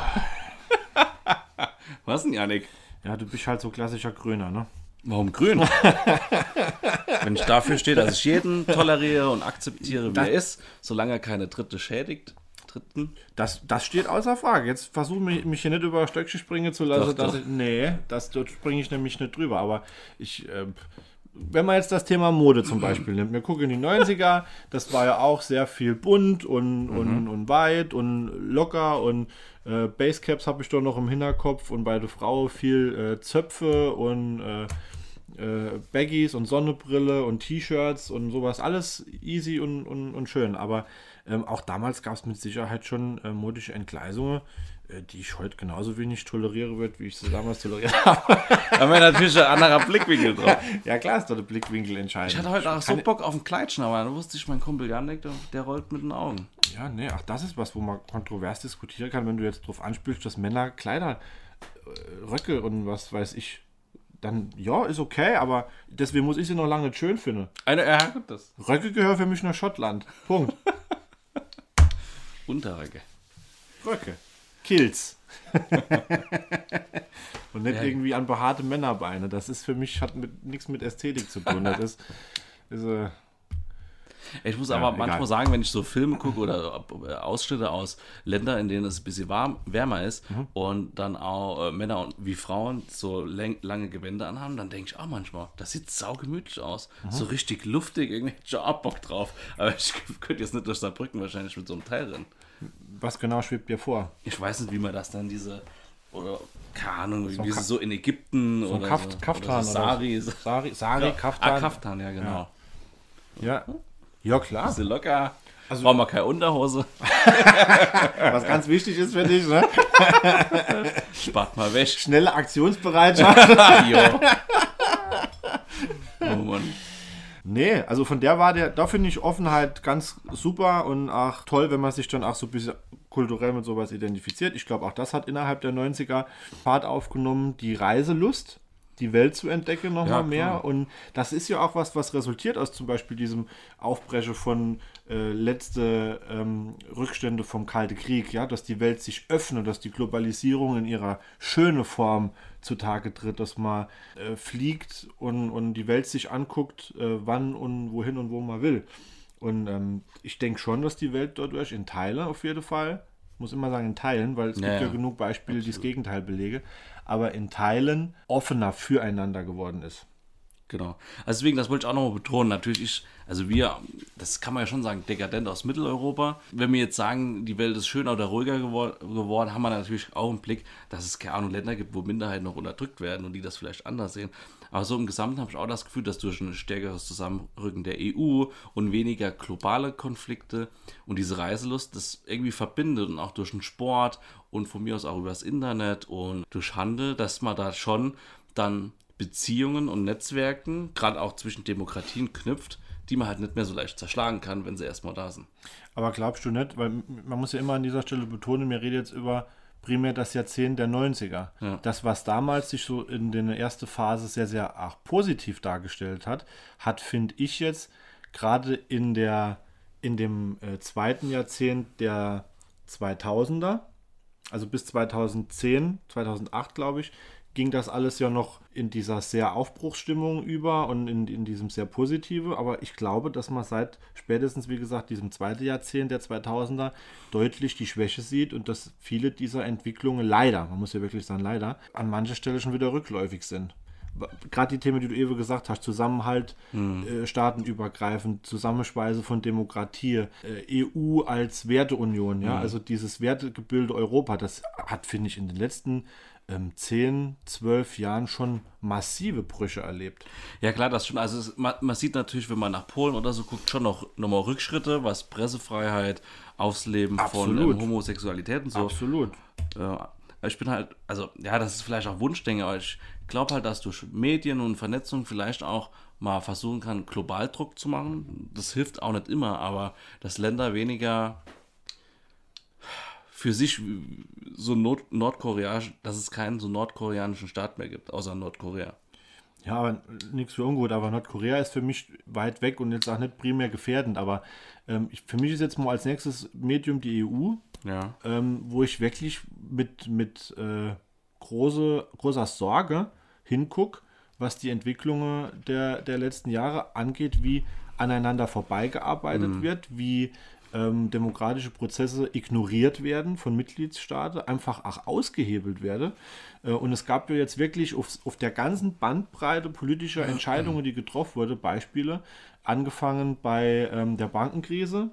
A: Was denn, Janik?
B: Ja, du bist halt so klassischer Grüner, ne?
A: Warum grün? Wenn ich dafür stehe, dass ich jeden toleriere und akzeptiere, wie er ist, solange er keine Dritte schädigt. Dritten.
B: Das, das steht außer Frage. Jetzt versuche mich, mich hier nicht über Stöckchen springen zu lassen.
A: Doch, doch.
B: Ich, nee, das, dort springe ich nämlich nicht drüber. Aber ich, äh, wenn man jetzt das Thema Mode zum Beispiel nimmt, wir gucken in die 90er, das war ja auch sehr viel bunt und, und, und weit und locker und äh, Basecaps habe ich doch noch im Hinterkopf und bei der Frau viel äh, Zöpfe und äh, äh, Baggies und Sonnenbrille und T-Shirts und sowas. Alles easy und, und, und schön. Aber ähm, auch damals gab es mit Sicherheit schon äh, modische Entgleisungen, äh, die ich heute genauso wenig toleriere wird, wie ich sie damals toleriert habe.
A: Da haben wir natürlich ein anderer Blickwinkel drauf.
B: ja, klar ist da der Blickwinkel entscheidend.
A: Ich hatte heute auch so Bock auf einen Kleidchen, aber dann wusste ich, mein Kumpel Janik, der, der rollt mit den Augen.
B: Ja, nee, ach, das ist was, wo man kontrovers diskutieren kann, wenn du jetzt drauf anspielst, dass Männer Kleider, äh, Röcke und was weiß ich, dann, ja, ist okay, aber deswegen muss ich sie noch lange nicht schön finden.
A: Eine, ja, gut, das.
B: Röcke gehören für mich nach Schottland. Punkt.
A: Unterröcke.
B: Röcke. Kills. Und nicht irgendwie an behaarte Männerbeine. Das ist für mich, hat mit, nichts mit Ästhetik zu tun. Das ist, ist äh,
A: Ich muss
B: Ja,
A: aber
B: egal.
A: manchmal sagen, wenn ich so Filme gucke oder äh, Ausschnitte aus Ländern, in denen es ein bisschen warm, wärmer ist
B: Mhm.
A: und dann auch äh, Männer und wie Frauen so lange Gewänder anhaben, dann denke ich auch manchmal, das sieht saugemütlich aus.
B: Mhm.
A: So richtig luftig, irgendwie ich auch Bock drauf. Aber ich könnte jetzt nicht durch Saarbrücken wahrscheinlich mit so einem Teil rennen.
B: was genau schwebt dir vor?
A: Ich weiß nicht, wie man das dann diese, oder keine Ahnung, wie
B: ein
A: sie
B: Ka-
A: so in Ägypten
B: So
A: oder
B: Kaft,
A: so,
B: Kaftan
A: oder so Sari.
B: so. Sari, Sari
A: Ja,
B: Kaftan.
A: Ah, Kaftan, ja genau.
B: Ja. ja, klar.
A: Bisschen locker.
B: Also-
A: Brauchen wir keine Unterhose.
B: Was ganz wichtig ist für dich, ne?
A: Spart mal weg.
B: Schnelle Aktionsbereitschaft.
A: Jo. Oh Mann.
B: nee, also von der war der, da finde ich Offenheit ganz super und auch toll, wenn man sich dann auch so ein bisschen kulturell mit sowas identifiziert. Ich glaube, auch das hat innerhalb der 90er Fahrt aufgenommen. Die Reiselust. Die Welt zu entdecken nochmal
A: Ja,
B: mehr. Und das ist ja auch was, was resultiert aus zum Beispiel diesem Aufbrechen von äh, letzte ähm, Rückstände vom Kalten Krieg, ja, dass die Welt sich öffnet, dass die Globalisierung in ihrer schönen Form zutage tritt, dass man äh, fliegt und, und die Welt sich anguckt, äh, wann und wohin und wo man will. Und ähm, ich denke schon, dass die Welt dadurch in Teilen auf jeden Fall, muss immer sagen in Teilen, weil es
A: Ja,
B: gibt ja
A: ja.
B: genug Beispiele, die das Gegenteil belegen, aber in Teilen offener füreinander geworden ist.
A: Genau. Also deswegen, das wollte ich auch nochmal betonen. Natürlich, ich, also wir, das kann man ja schon sagen, dekadent aus Mitteleuropa. Wenn wir jetzt sagen, die Welt ist schöner oder ruhiger gewor geworden, haben wir natürlich auch im Blick, dass es keine Ahnung Länder gibt, wo Minderheiten noch unterdrückt werden und die das vielleicht anders sehen. Aber so im Gesamten habe ich auch das Gefühl, dass durch ein stärkeres Zusammenrücken der EU und weniger globale Konflikte und diese Reiselust das irgendwie verbindet und auch durch den Sport und von mir aus auch übers Internet und durch Handel, dass man da schon dann Beziehungen und Netzwerken, gerade auch zwischen Demokratien knüpft, die man halt nicht mehr so leicht zerschlagen kann, wenn sie erstmal da sind.
B: Aber glaubst du nicht, weil man muss ja immer an dieser Stelle betonen, wir reden jetzt über primär das Jahrzehnt der 90er.
A: Ja.
B: Das, was damals sich so in der ersten Phase sehr, sehr auch positiv dargestellt hat, hat, finde ich jetzt, gerade in der in dem äh, zweiten Jahrzehnt der 2000er, also bis 2010, 2008 glaube ich, ging das alles ja noch in dieser sehr Aufbruchsstimmung über und in, in diesem sehr positive. Aber ich glaube, dass man seit spätestens, wie gesagt, diesem zweiten Jahrzehnt der 2000er deutlich die Schwäche sieht und dass viele dieser Entwicklungen leider, man muss ja wirklich sagen leider, an mancher Stelle schon wieder rückläufig sind. Gerade die Themen, die du eben gesagt hast, Zusammenhalt, äh, staatenübergreifend, Zusammenspeise von Demokratie, äh, EU als Werteunion, ja, also dieses Wertegebilde Europa, das hat, finde ich, in den letzten ähm, 10, 12 Jahren schon massive Brüche erlebt.
A: Ja klar, das schon. Also es, man, man sieht natürlich, wenn man nach Polen oder so guckt, schon noch nochmal Rückschritte, was Pressefreiheit, Ausleben von
B: Absolut.
A: ähm, Homosexualität und so.
B: Absolut.
A: Ja, ich bin halt, also ja, das ist vielleicht auch Wunschdenke, aber ich glaube halt, dass durch Medien und Vernetzung vielleicht auch mal versuchen kann, Globaldruck zu machen. Das hilft auch nicht immer, aber dass Länder weniger für sich so Nord nordkoreanisch, dass es keinen so nordkoreanischen Staat mehr gibt, außer Nordkorea.
B: Ja, aber nichts für ungut. Aber Nordkorea ist für mich weit weg und jetzt auch nicht primär gefährdend. Aber ähm, ich, für mich ist jetzt mal als nächstes Medium die EU,
A: Ja.
B: ähm, wo ich wirklich mit, mit äh, große, großer Sorge hinguck, was die Entwicklungen der, der letzten Jahre angeht, wie aneinander vorbeigearbeitet wird, wie ähm, demokratische Prozesse ignoriert werden von Mitgliedstaaten, einfach auch ausgehebelt werden. Äh, und es gab ja jetzt wirklich auf, auf der ganzen Bandbreite politischer Entscheidungen, die getroffen wurden, Beispiele, angefangen bei ähm, der Bankenkrise,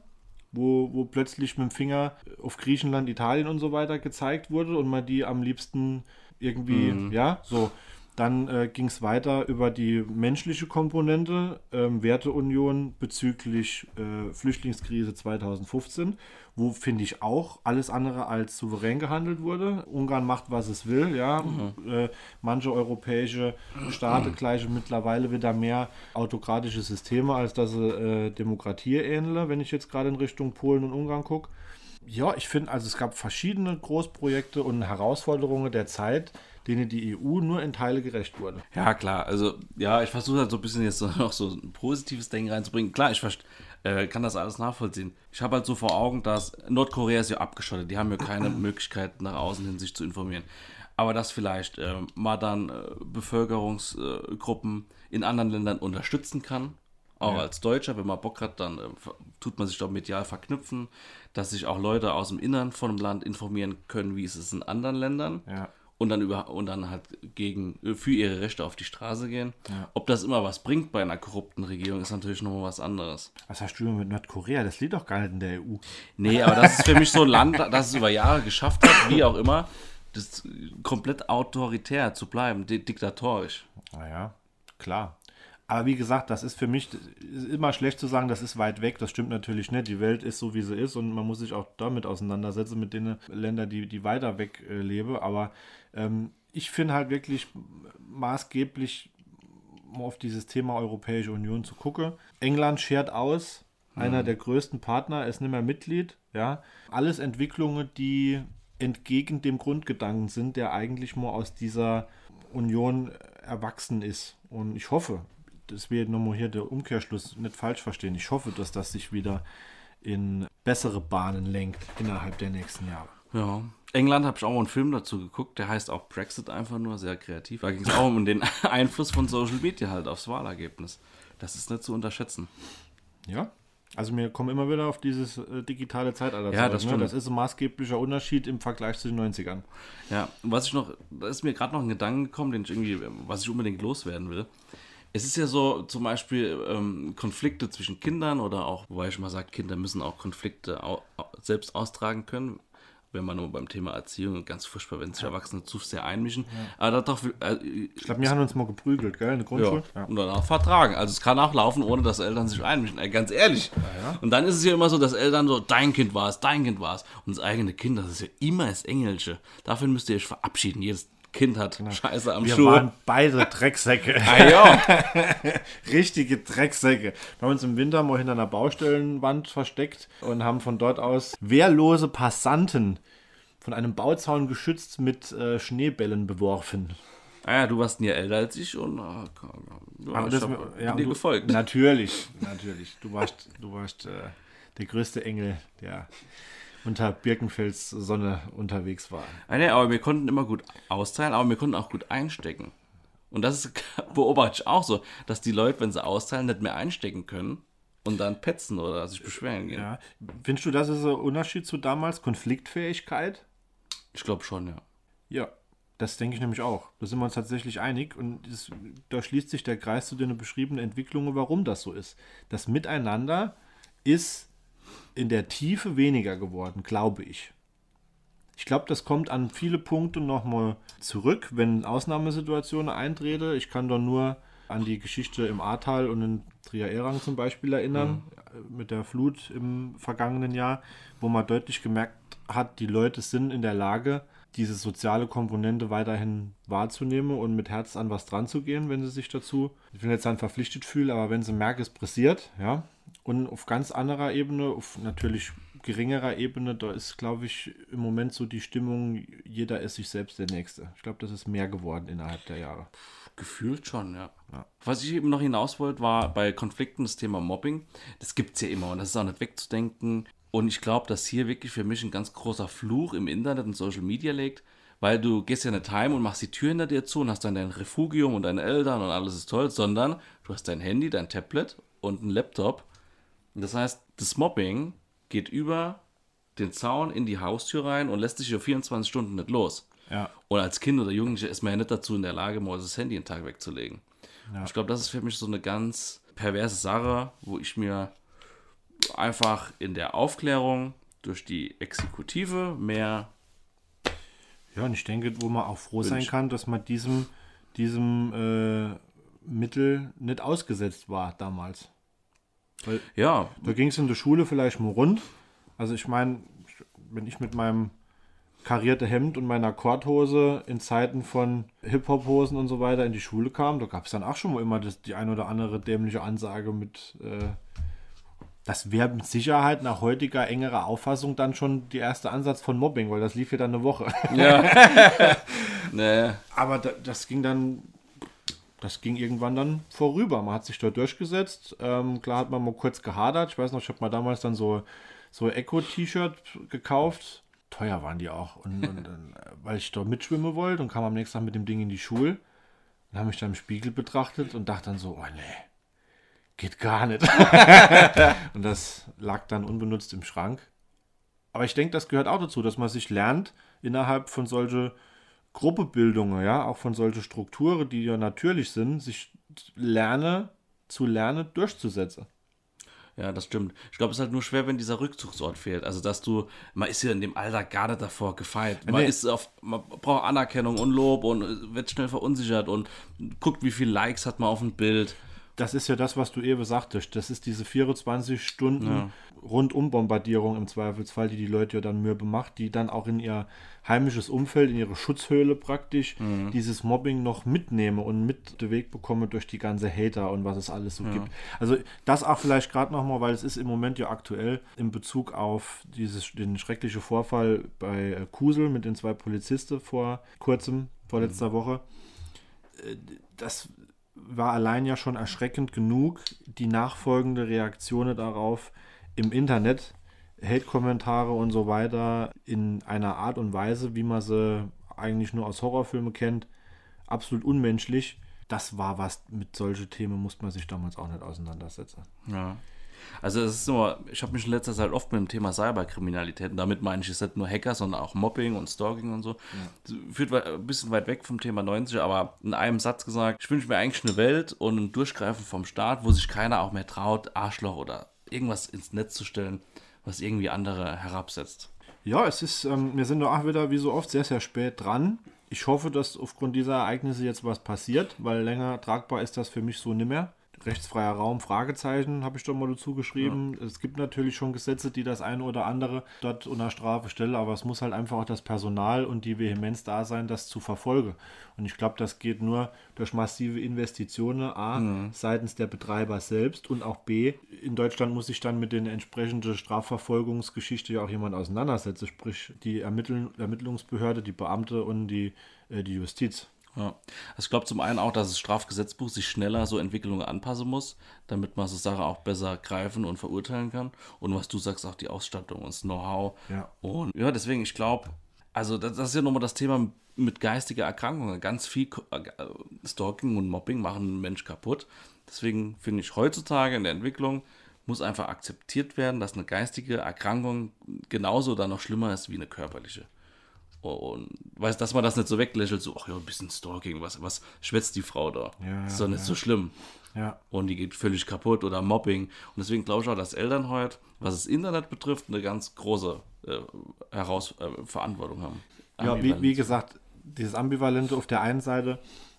B: wo, wo plötzlich mit dem Finger auf Griechenland, Italien und so weiter gezeigt wurde und man die am liebsten irgendwie, ja, so. Dann äh, ging es weiter über die menschliche Komponente, ähm, Werteunion bezüglich äh, Flüchtlingskrise 2015, wo finde ich auch alles andere als souverän gehandelt wurde. Ungarn macht, was es will, ja. Äh, manche europäische Staaten gleichen mittlerweile wieder mehr autokratische Systeme, als dass sie äh, Demokratie ähneln, wenn ich jetzt gerade in Richtung Polen und Ungarn gucke. Ja, ich finde, also es gab verschiedene Großprojekte und Herausforderungen der Zeit, denen die EU nur in Teile gerecht wurde.
A: Ja, klar. Also, ja, ich versuche halt so ein bisschen jetzt so noch so ein positives Denken reinzubringen. Klar, ich äh, kann das alles nachvollziehen. Ich habe halt so vor Augen, dass Nordkorea ist ja abgeschottet. Die haben ja keine Möglichkeit, nach außen hin sich zu informieren. Aber dass vielleicht äh, mal dann äh, Bevölkerungsgruppen in anderen Ländern unterstützen kann. Auch als Deutscher, wenn man Bock hat, dann äh, tut man sich doch medial verknüpfen, dass sich auch Leute aus dem Innern von einem Land informieren können, wie ist es in anderen Ländern
B: Ja.
A: Und dann über und dann halt gegen für ihre Rechte auf die Straße gehen. Ob das immer was bringt bei einer korrupten Regierung, ist natürlich nochmal was anderes.
B: Was hast du mit Nordkorea? Das liegt doch gar nicht in der EU.
A: Nee, aber das ist für mich so ein Land, das es über Jahre geschafft hat, wie auch immer, das komplett autoritär zu bleiben, di diktatorisch.
B: Naja, klar. Aber wie gesagt, das ist für mich ist immer schlecht zu sagen, das ist weit weg. Das stimmt natürlich nicht. Die Welt ist so, wie sie ist und man muss sich auch damit auseinandersetzen, mit den Ländern, die, die weiter weg äh, leben. Aber ähm, ich finde halt wirklich maßgeblich, um auf dieses Thema Europäische Union zu gucken. England schert aus, einer der größten Partner, ist nicht mehr Mitglied. Ja, alles Entwicklungen, die entgegen dem Grundgedanken sind, der eigentlich nur aus dieser Union erwachsen ist. Und ich hoffe, das wird nochmal hier der Umkehrschluss nicht falsch verstehen. Ich hoffe, dass das sich wieder in bessere Bahnen lenkt innerhalb der nächsten Jahre.
A: Ja. England habe ich auch einen Film dazu geguckt, der heißt auch Brexit einfach nur, sehr kreativ. Da ging es auch um den Einfluss von Social Media halt aufs Wahlergebnis. Das ist nicht zu unterschätzen.
B: Ja, also wir kommen immer wieder auf dieses äh, digitale Zeitalter.
A: Ja,
B: zurück,
A: das
B: ne?
A: stimmt.
B: Das ist ein maßgeblicher Unterschied im Vergleich zu den 90ern.
A: Ja, und was ich noch, da ist mir gerade noch ein Gedanke gekommen, den ich irgendwie, was ich unbedingt loswerden will. Es ist ja so, zum Beispiel ähm, Konflikte zwischen Kindern oder auch, wobei ich mal sage, Kinder müssen auch Konflikte au selbst austragen können. Wenn man nur beim Thema Erziehung ganz furchtbar, wenn sich Erwachsene zu sehr einmischen. Aber darauf, äh,
B: Ich glaube, wir haben uns mal geprügelt, gell, in der Grundschule.
A: ja. Und danach vertragen. Also es kann auch laufen, ohne dass Eltern sich einmischen. Ey, ganz ehrlich. Und dann ist es ja immer so, dass Eltern so, dein Kind war es, dein Kind war es. Und das eigene Kind, das ist ja immer das Engelsche. Dafür müsst ihr euch verabschieden. Jedes Kind hat Scheiße am
B: Wir
A: Schuh.
B: waren beide Drecksäcke.
A: Ah, ja.
B: Richtige Drecksäcke. Wir haben uns im Winter mal hinter einer Baustellenwand versteckt und haben von dort aus wehrlose Passanten von einem Bauzaun geschützt mit äh, Schneebällen beworfen.
A: ah ja, du warst ein Jahr älter als ich und ah, ja, ich
B: das-
A: hab
B: ja,
A: dir
B: du-
A: gefolgt.
B: Natürlich, natürlich. Du warst, du warst äh, der größte Engel, der unter Birkenfels Sonne unterwegs war.
A: Ah, nee, aber wir konnten immer gut austeilen, aber wir konnten auch gut einstecken. Und das ist, beobachte ich auch so, dass die Leute, wenn sie austeilen, nicht mehr einstecken können und dann petzen oder sich beschweren gehen.
B: Ja. Findest du, das ist ein Unterschied zu damals? Konfliktfähigkeit?
A: Ich glaube schon, ja.
B: Ja, das denke ich nämlich auch. Da sind wir uns tatsächlich einig und es, da schließt sich der Kreis zu den beschriebenen Entwicklungen, warum das so ist. Das Miteinander ist in der Tiefe weniger geworden, glaube ich. Ich glaube, das kommt an viele Punkte nochmal zurück, wenn Ausnahmesituationen eintreten. Ich kann doch nur an die Geschichte im Ahrtal und in Trier-Erang zum Beispiel erinnern, äh, mit der Flut im vergangenen Jahr, wo man deutlich gemerkt hat, die Leute sind in der Lage, diese soziale Komponente weiterhin wahrzunehmen und mit Herz an was dran zu gehen, wenn sie sich dazu, ich will jetzt sagen verpflichtet fühlen, aber wenn sie merken, es pressiert, ja. Und auf ganz anderer Ebene, auf natürlich geringerer Ebene, da ist, glaube ich, im Moment so die Stimmung, jeder ist sich selbst der Nächste. Ich glaube, das ist mehr geworden innerhalb der Jahre.
A: Gefühlt schon, ja. Was ich eben noch hinaus wollte, war bei Konflikten das Thema Mobbing. Das gibt es ja immer und das ist auch nicht wegzudenken. Und ich glaube, dass hier wirklich für mich ein ganz großer Fluch im Internet und Social Media liegt, weil du gehst ja nicht heim und machst die Tür hinter dir zu und hast dann dein Refugium und deine Eltern und alles ist toll, sondern du hast dein Handy, dein Tablet und einen Laptop. Das heißt, das Mobbing geht über den Zaun in die Haustür rein und lässt sich über 24 Stunden nicht los.
B: Ja.
A: Und als Kind oder Jugendlicher ist man ja nicht dazu in der Lage, mal das Handy einen Tag wegzulegen. Ich glaube, das ist für mich so eine ganz perverse Sache, wo ich mir einfach in der Aufklärung durch die Exekutive mehr.
B: Ja, und ich denke, wo man auch froh sein kann, dass man diesem, diesem äh, Mittel nicht ausgesetzt war damals. Weil
A: Ja,
B: da ging es in der Schule vielleicht mal rund. Also ich meine, wenn ich mit meinem karierte Hemd und meiner Korthose in Zeiten von Hip-Hop-Hosen und so weiter in die Schule kam, da gab es dann auch schon mal immer das, die ein oder andere dämliche Ansage mit, äh, das wäre mit Sicherheit nach heutiger engerer Auffassung dann schon der erste Ansatz von Mobbing, weil das lief ja dann eine Woche.
A: ne,
B: Aber da, das ging dann, das ging irgendwann dann vorüber. Man hat sich da durchgesetzt. Ähm, klar hat man mal kurz gehadert. Ich weiß noch, ich habe mal damals dann so, so Echo-T-Shirt gekauft. Teuer waren die auch. Und, und, und äh, weil ich da mitschwimmen wollte und kam am nächsten Tag mit dem Ding in die Schule. Und habe mich dann im Spiegel betrachtet und dachte dann so, oh nee, geht gar nicht. und das lag dann unbenutzt im Schrank. Aber ich denke, das gehört auch dazu, dass man sich lernt, innerhalb von solche Gruppebildungen, ja, auch von solche Strukturen, die ja natürlich sind, sich lerne zu lernen durchzusetzen.
A: ja, das stimmt. Ich glaube, es ist halt nur schwer, wenn dieser Rückzugsort fehlt. Also, dass du, man ist ja in dem Alter gar nicht davor gefeit. Man,
B: Nee.
A: ist auf, man braucht Anerkennung und Lob und wird schnell verunsichert und guckt, wie viele Likes hat man auf dem Bild.
B: Das ist ja das, was du eben sagtest. Das ist diese 24 Stunden Rundumbombardierung im Zweifelsfall, die die Leute ja dann mürbe macht, die dann auch in ihr heimisches Umfeld, in ihre Schutzhöhle praktisch dieses Mobbing noch mitnehme und mit den Weg bekomme durch die ganze Hater und was es alles so gibt. Also das auch vielleicht gerade nochmal, weil es ist im Moment ja aktuell in Bezug auf dieses, den schrecklichen Vorfall bei äh, Kusel mit den zwei Polizisten vor kurzem, vor letzter Woche. Äh, das war allein ja schon erschreckend genug, die nachfolgende Reaktionen darauf im Internet, Hate-Kommentare und so weiter in einer Art und Weise, wie man sie eigentlich nur aus Horrorfilmen kennt, absolut unmenschlich. Das war was, mit solchen Themen musste man sich damals auch nicht auseinandersetzen.
A: Ja. Also es ist nur, ich habe mich in letzter Zeit oft mit dem Thema Cyberkriminalität, und damit meine ich es nicht nur Hacker, sondern auch Mobbing und Stalking und so. Ja. Führt ein bisschen weit weg vom Thema 90, aber in einem Satz gesagt, ich wünsche mir eigentlich eine Welt und ein Durchgreifen vom Staat, wo sich keiner auch mehr traut, Arschloch oder irgendwas ins Netz zu stellen, was irgendwie andere herabsetzt.
B: Ja, es ist, ähm, wir sind auch wieder wie so oft sehr, sehr spät dran. Ich hoffe, dass aufgrund dieser Ereignisse jetzt was passiert, weil länger tragbar ist das für mich so nicht mehr rechtsfreier Raum, Fragezeichen, habe ich doch mal dazu geschrieben. Ja. Es gibt natürlich schon Gesetze, die das eine oder andere dort unter Strafe stellen, aber es muss halt einfach auch das Personal und die Vehemenz da sein, das zu verfolgen. Und ich glaube, das geht nur durch massive Investitionen, A, mhm. seitens der Betreiber selbst und auch B, in Deutschland muss sich dann mit den entsprechenden Strafverfolgungsgeschichte ja auch jemand auseinandersetzen, sprich die Ermitteln, Ermittlungsbehörde, die Beamte und die, äh, die Justiz.
A: Ja. Also ich glaube zum einen auch, dass das Strafgesetzbuch sich schneller so Entwicklungen anpassen muss, damit man so Sachen auch besser greifen und verurteilen kann. Und was du sagst, auch die Ausstattung und das Know-how. Ja. Und ja, deswegen, ich glaube, also das, das, ist ja nochmal das Thema mit geistiger Erkrankungen. Ganz viel äh, Stalking und Mobbing machen einen Mensch kaputt. Deswegen finde ich heutzutage in der Entwicklung muss einfach akzeptiert werden, dass eine geistige Erkrankung genauso oder noch schlimmer ist wie eine körperliche. Und weiß, dass man das nicht so weglächelt, so, ach ja, ein bisschen Stalking, was, was schwätzt die Frau da? Ja, ist doch nicht ja. so schlimm. Ja. Und die geht völlig kaputt oder Mobbing. Und deswegen glaube ich auch, dass Eltern heute, was das Internet betrifft, eine ganz große äh, Heraus äh, Verantwortung haben.
B: Ja, wie, wie gesagt, dieses Ambivalente auf der einen Seite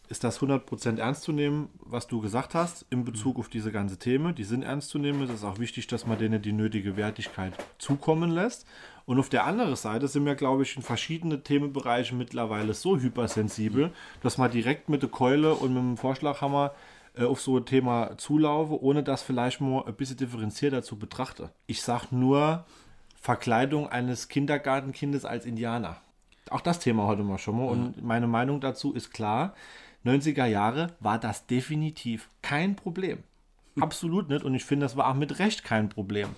B: ist das 100% ernst zu nehmen, was du gesagt hast, in Bezug auf diese ganze Themen. Die sind ernst zu nehmen. Es ist auch wichtig, dass man denen die nötige Wertigkeit zukommen lässt. Und auf der anderen Seite sind wir, glaube ich, in verschiedene Themenbereiche mittlerweile so hypersensibel, dass man direkt mit der Keule und mit dem Vorschlaghammer äh, auf so ein Thema zulaufe, ohne das vielleicht mal ein bisschen differenzierter zu betrachten. Ich sage nur Verkleidung eines Kindergartenkindes als Indianer. Auch das Thema heute mal schon mal. Und meine Meinung dazu ist klar. 90er Jahre war das definitiv kein Problem. Absolut nicht. Und ich finde, das war auch mit Recht kein Problem.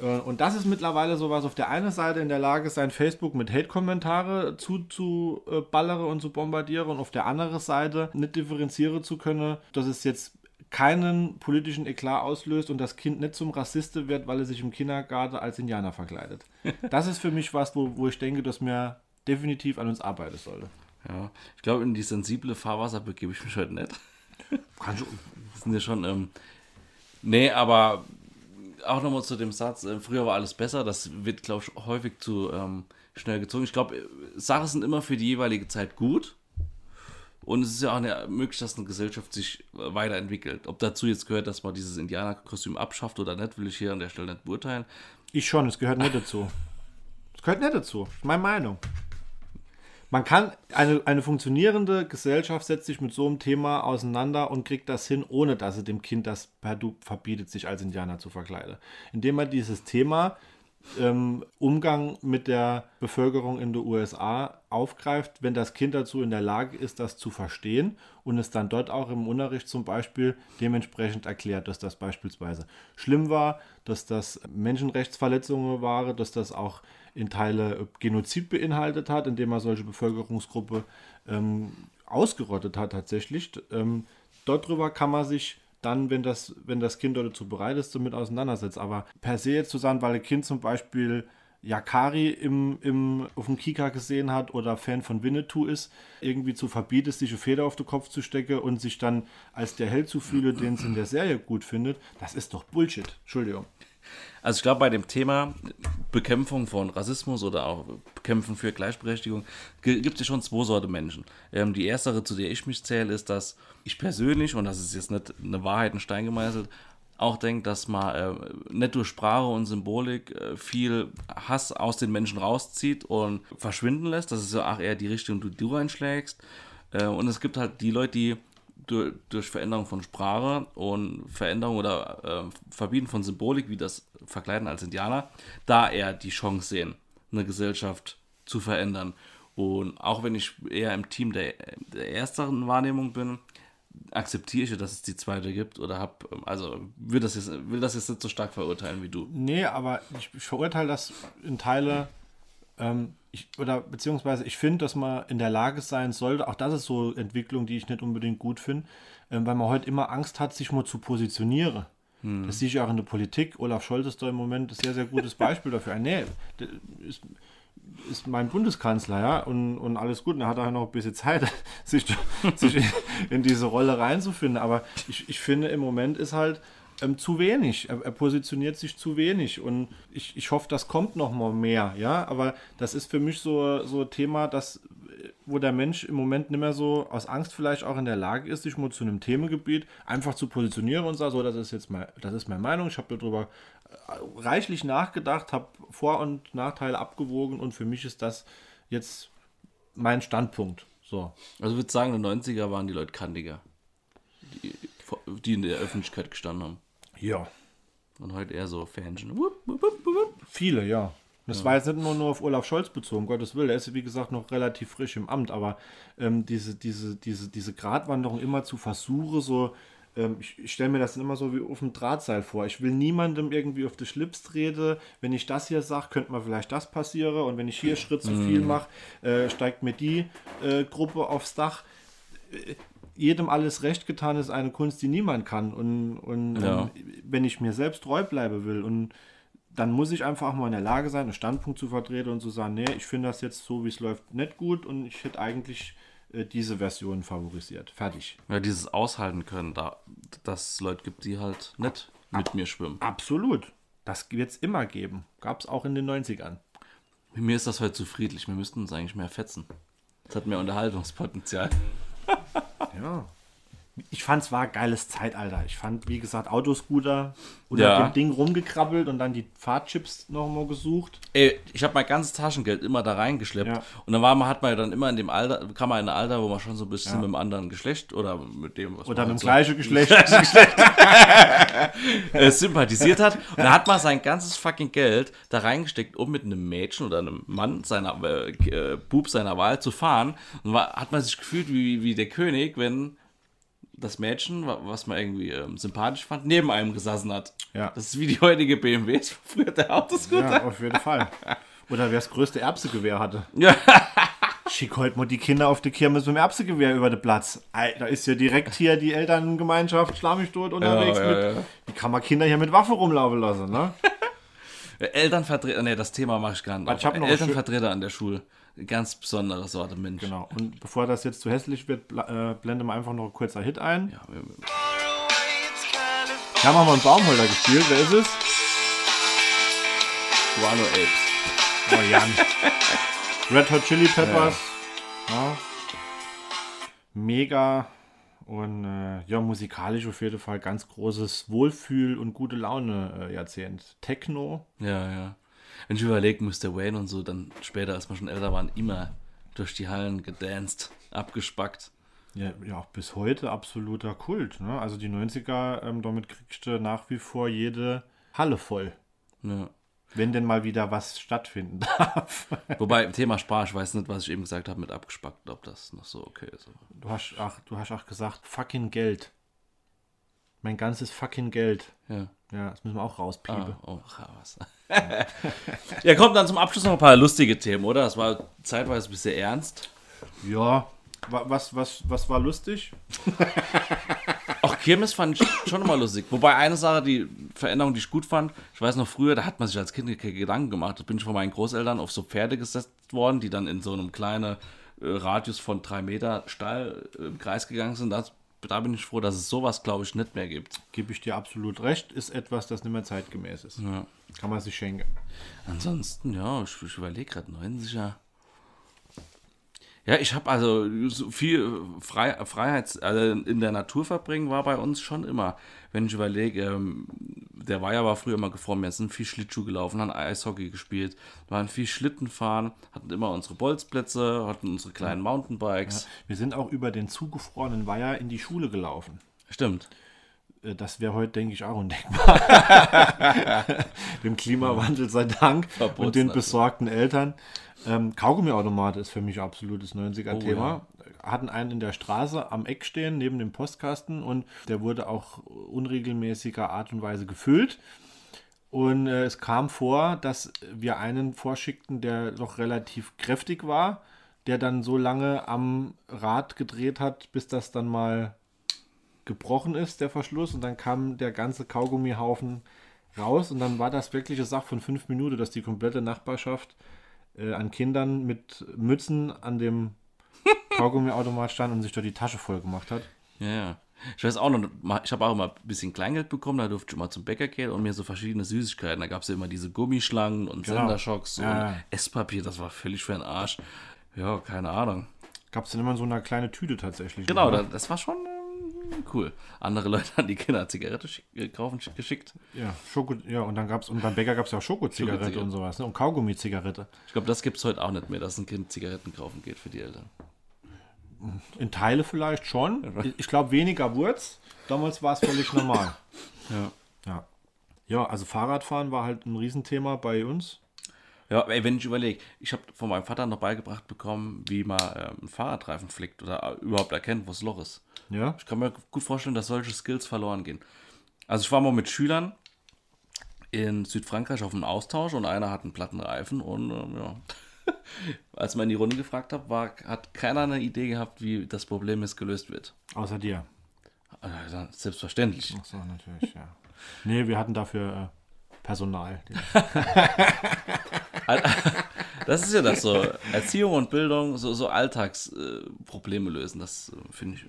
B: Äh, und das ist mittlerweile so was auf der einen Seite in der Lage, sein Facebook mit Hate-Kommentare zuzuballere und zu bombardieren und auf der anderen Seite nicht differenzieren zu können, dass es jetzt keinen politischen Eklat auslöst und das Kind nicht zum Rassiste wird, weil er sich im Kindergarten als Indianer verkleidet. Das ist für mich was, wo, wo ich denke, dass mir definitiv an uns arbeiten sollte.
A: Ja, ich glaube, in die sensible Fahrwasser begebe ich mich heute nicht. Kann schon. Das sind ja schon. Ähm, nee, aber auch nochmal zu dem Satz, äh, früher war alles besser, das wird, glaube ich, häufig zu ähm, schnell gezogen. Ich glaube, äh, Sachen sind immer für die jeweilige Zeit gut. Und es ist ja auch eine, möglich, dass eine Gesellschaft sich äh, weiterentwickelt. Ob dazu jetzt gehört, dass man dieses Indianerkostüm abschafft oder nicht, will ich hier an der Stelle nicht beurteilen.
B: Ich schon, es gehört nicht dazu. Es gehört nicht dazu. Meine Meinung man kann, eine, eine funktionierende Gesellschaft setzt sich mit so einem Thema auseinander und kriegt das hin, ohne dass sie dem Kind das per Du verbietet, sich als Indianer zu verkleiden. Indem man dieses Thema ähm, Umgang mit der Bevölkerung in den USA aufgreift, wenn das Kind dazu in der Lage ist, das zu verstehen und es dann dort auch im Unterricht zum Beispiel dementsprechend erklärt, dass das beispielsweise schlimm war, dass das Menschenrechtsverletzungen waren, dass das auch in Teile Genozid beinhaltet hat, indem er solche Bevölkerungsgruppe ähm, ausgerottet hat tatsächlich. Ähm, dort drüber kann man sich dann, wenn das, wenn das Kind dazu bereit ist, damit auseinandersetzt. Aber per se jetzt zu sagen, weil ein Kind zum Beispiel Yakari im, im, auf dem Kika gesehen hat oder Fan von Winnetou ist, irgendwie zu verbieten, sich eine Feder auf den Kopf zu stecken und sich dann als der Held zu fühlen, den es in der Serie gut findet, das ist doch Bullshit. Entschuldigung.
A: Also ich glaube, bei dem Thema Bekämpfung von Rassismus oder auch Bekämpfen für Gleichberechtigung gibt es schon zwei Sorten Menschen. Ähm, die erste, zu der ich mich zähle, ist, dass ich persönlich, und das ist jetzt nicht eine Wahrheit in Stein gemeißelt, auch denke, dass man äh, nicht durch Sprache und Symbolik äh, viel Hass aus den Menschen rauszieht und verschwinden lässt. Das ist ja auch eher die Richtung, die du einschlägst. Äh, und es gibt halt die Leute, die durch, durch Veränderung von Sprache und Veränderung oder äh, Verbieten von Symbolik, wie das Verkleiden als Indianer, da eher die Chance sehen, eine Gesellschaft zu verändern. Und auch wenn ich eher im Team der, der ersteren Wahrnehmung bin, akzeptiere ich, dass es die zweite gibt oder hab, also will das jetzt, will das jetzt nicht so stark verurteilen wie du.
B: Nee, aber ich, ich verurteile das in Teile, ähm, ich, oder beziehungsweise ich finde, dass man in der Lage sein sollte, auch das ist so Entwicklung, die ich nicht unbedingt gut finde, ähm, weil man heute immer Angst hat, sich mal zu positionieren. Das sehe ich auch in der Politik. Olaf Scholz ist da im Moment ein sehr, sehr gutes Beispiel dafür. Nee, der ist, ist mein Bundeskanzler, ja, und, und alles gut. Und er hat auch noch ein bisschen Zeit, sich, sich in, in diese Rolle reinzufinden. Aber ich, ich finde, im Moment ist halt ähm, zu wenig. Er, er positioniert sich zu wenig. Und ich, ich hoffe, das kommt noch mal mehr, ja. Aber das ist für mich so, so ein Thema, das wo der Mensch im Moment nicht mehr so aus Angst vielleicht auch in der Lage ist, sich mal zu einem Themengebiet einfach zu positionieren und sagen, so, das ist jetzt mal, das ist meine Meinung, ich habe darüber äh, reichlich nachgedacht, habe Vor- und Nachteile abgewogen und für mich ist das jetzt mein Standpunkt. So.
A: Also ich würde sagen, in den 90er waren die Leute kantiger, die, die in der Öffentlichkeit gestanden haben.
B: Ja.
A: Und heute eher so Fanchen. Wupp, wupp, wupp, wupp.
B: Viele, ja. Das war jetzt nicht nur, nur auf Olaf Scholz bezogen, um Gottes Willen. Er ist, wie gesagt, noch relativ frisch im Amt, aber ähm, diese, diese, diese, diese Gratwanderung immer zu versuchen, so, ähm, ich, ich stelle mir das immer so wie auf dem Drahtseil vor. Ich will niemandem irgendwie auf die Schlips treten. Wenn ich das hier sage, könnte mal vielleicht das passieren. Und wenn ich hier Schritt zu viel mache, äh, steigt mir die äh, Gruppe aufs Dach. Jedem alles recht getan ist eine Kunst, die niemand kann. Und, und
A: Ja.
B: wenn ich mir selbst treu bleiben will und dann muss ich einfach auch mal in der Lage sein, einen Standpunkt zu vertreten und zu sagen, nee, ich finde das jetzt so, wie es läuft, nicht gut und ich hätte eigentlich äh, diese Version favorisiert. Fertig.
A: Ja, dieses Aushalten können, da, dass es Leute gibt, die halt nicht mit mir schwimmen.
B: Absolut. Das wird es immer geben. Gab es auch in den 90ern.
A: Mir ist das heute zu friedlich. Wir müssten uns eigentlich mehr fetzen. Das hat mehr Unterhaltungspotenzial.
B: Ja. Ich fand es war ein geiles Zeitalter. Ich fand, wie gesagt, Autoscooter oder
A: Ja.
B: dem Ding rumgekrabbelt und dann die Fahrtchips nochmal gesucht.
A: Ey, ich habe mein ganzes Taschengeld immer da reingeschleppt.
B: Ja.
A: Und dann war man, hat man ja dann immer in dem Alter, kam man in ein Alter, wo man schon so ein bisschen
B: Ja.
A: mit dem anderen Geschlecht oder mit dem, was
B: Oder
A: man
B: mit dem gleichen Geschlecht.
A: äh, sympathisiert hat. Und da hat man sein ganzes fucking Geld da reingesteckt, um mit einem Mädchen oder einem Mann seiner äh, Bub seiner Wahl zu fahren. Und war, hat man sich gefühlt wie, wie der König, wenn das Mädchen, wa- was man irgendwie ähm, sympathisch fand, neben einem gesessen hat.
B: Ja.
A: Das ist wie die heutige BMW, das war früher der Autoscooter.
B: ja, auf jeden Fall. Oder wer das größte Erbsegewehr hatte.
A: Ja.
B: Schick heute mal die Kinder auf die Kirmes mit dem Erbsegewehr über den Platz. Alter, ist ja direkt hier die Elterngemeinschaft Schlammichtot unterwegs.
A: Ja,
B: mit,
A: ja, ja.
B: Wie kann man Kinder hier mit Waffe rumlaufen lassen, ne?
A: Elternvertreter, nee, das Thema mache ich gar nicht.
B: Ich hab noch
A: Elternvertreter an der Schule. Ganz besondere Sorte Mensch.
B: Genau. Und bevor das jetzt zu hässlich wird, bl- äh, blenden wir einfach noch ein kurzer Hit ein.
A: Ja, wir- wir-
B: Da haben wir mal einen Baumholder gespielt. Wer ist es?
A: Guano Apes.
B: Oh, Jan. Red Hot Chili Peppers. Ja. Mega. Und äh, ja, musikalisch auf jeden Fall ganz großes Wohlfühl- und gute Laune-Jahrzehnt. Techno.
A: Ja, ja. Wenn ich überlege, Mr. Wayne und so, dann später, als wir schon älter waren, immer durch die Hallen gedanced, abgespackt.
B: Ja, ja, auch bis heute absoluter Kult. Ne? Also die 90er, ähm, damit kriegst du nach wie vor jede Halle voll.
A: Ja.
B: Wenn denn mal wieder was stattfinden darf.
A: Wobei, Thema Spar, ich weiß nicht, was ich eben gesagt habe mit abgespackt, ob das noch so okay ist.
B: Du hast, ach, du hast auch gesagt, fucking Geld. Mein ganzes fucking Geld.
A: Ja.
B: Ja, das müssen wir auch rauspiepen.
A: Ah, oh, was. ja, kommt dann zum Abschluss noch ein paar lustige Themen, oder? Das war zeitweise ein bisschen ernst.
B: Ja, wa- was, was, was war lustig?
A: Auch Kirmes fand ich schon immer lustig. Wobei eine Sache, die Veränderung, die ich gut fand, ich weiß noch früher, da hat man sich als Kind Gedanken gemacht. Da bin ich von meinen Großeltern auf so Pferde gesetzt worden, die dann in so einem kleinen äh, Radius von drei Meter steil äh, im Kreis gegangen sind. Das, da bin ich froh, dass es sowas, glaube ich, nicht mehr gibt.
B: Gebe ich dir absolut recht, ist etwas, das nicht mehr zeitgemäß ist.
A: Ja.
B: Kann man sich schenken.
A: Ansonsten, ja, ich, ich überlege gerade 90er. Ja, ich habe also so viel äh, Frei, Freiheits, also in der Natur verbringen war bei uns schon immer. Wenn ich überlege, ähm, der Weiher war früher immer gefroren, wir sind viel Schlittschuh gelaufen, haben Eishockey gespielt, waren viel Schlitten fahren, hatten immer unsere Bolzplätze, hatten unsere kleinen Mountainbikes.
B: Wir sind auch über den zugefrorenen Weiher in die Schule gelaufen.
A: Stimmt.
B: Äh, das wäre heute, denke ich, auch undenkbar. Dem Klimawandel sei Dank und den besorgten Eltern. Ähm, Kaugummiautomat ist für mich absolutes 90er-Thema. Oh, Hatten einen in der Straße am Eck stehen, neben dem Postkasten und der wurde auch unregelmäßiger Art und Weise gefüllt. Und äh, es kam vor, dass wir einen vorschickten, der doch relativ kräftig war, der dann so lange am Rad gedreht hat, bis das dann mal gebrochen ist, der Verschluss. Und dann kam der ganze Kaugummihaufen raus. Und dann war das wirklich eine Sache von fünf Minuten, dass die komplette Nachbarschaft äh, an Kindern mit Mützen an dem Kaugummiautomat stand und sich dort die Tasche voll gemacht hat.
A: Ja, ja. Ich weiß auch noch, ich habe auch immer ein bisschen Kleingeld bekommen, da durfte ich mal zum Bäcker gehen und mir so verschiedene Süßigkeiten. Da gab es ja immer diese Gummischlangen und genau. Senderschocks ja. und Esspapier, das war völlig für den Arsch. Ja, keine Ahnung.
B: Gab es dann immer so eine kleine Tüte tatsächlich.
A: Genau, da, das war schon ähm, cool. Andere Leute haben die Kinder Zigarette schick, äh, kaufen, geschickt.
B: Ja, Schoko, ja, und dann gab's, und beim Bäcker gab es ja auch Schokozigarette Schoko und sowas, ne? Und Kaugummi-Zigarette.
A: Ich glaube, das gibt es heute auch nicht mehr, dass ein Kind Zigaretten kaufen geht für die Eltern.
B: In Teile vielleicht schon. Ich glaube, weniger Wurz. Damals war es völlig normal.
A: Ja.
B: ja. Ja, also Fahrradfahren war halt ein Riesenthema bei uns.
A: Ja, ey, wenn ich überlege, ich habe von meinem Vater noch beigebracht bekommen, wie man äh, einen Fahrradreifen flickt oder überhaupt erkennt, wo das Loch ist.
B: Ja.
A: Ich kann mir gut vorstellen, dass solche Skills verloren gehen. Also ich war mal mit Schülern in Südfrankreich auf einem Austausch und einer hat einen platten Reifen und ähm, ja. Als man in die Runde gefragt hat, war, hat keiner eine Idee gehabt, wie das Problem jetzt gelöst wird.
B: Außer dir.
A: Also, selbstverständlich.
B: Ach so, natürlich, ja. Nee, wir hatten dafür äh, Personal.
A: das ist ja das so. Erziehung und Bildung, so, so Alltagsprobleme äh, lösen, das äh, finde ich,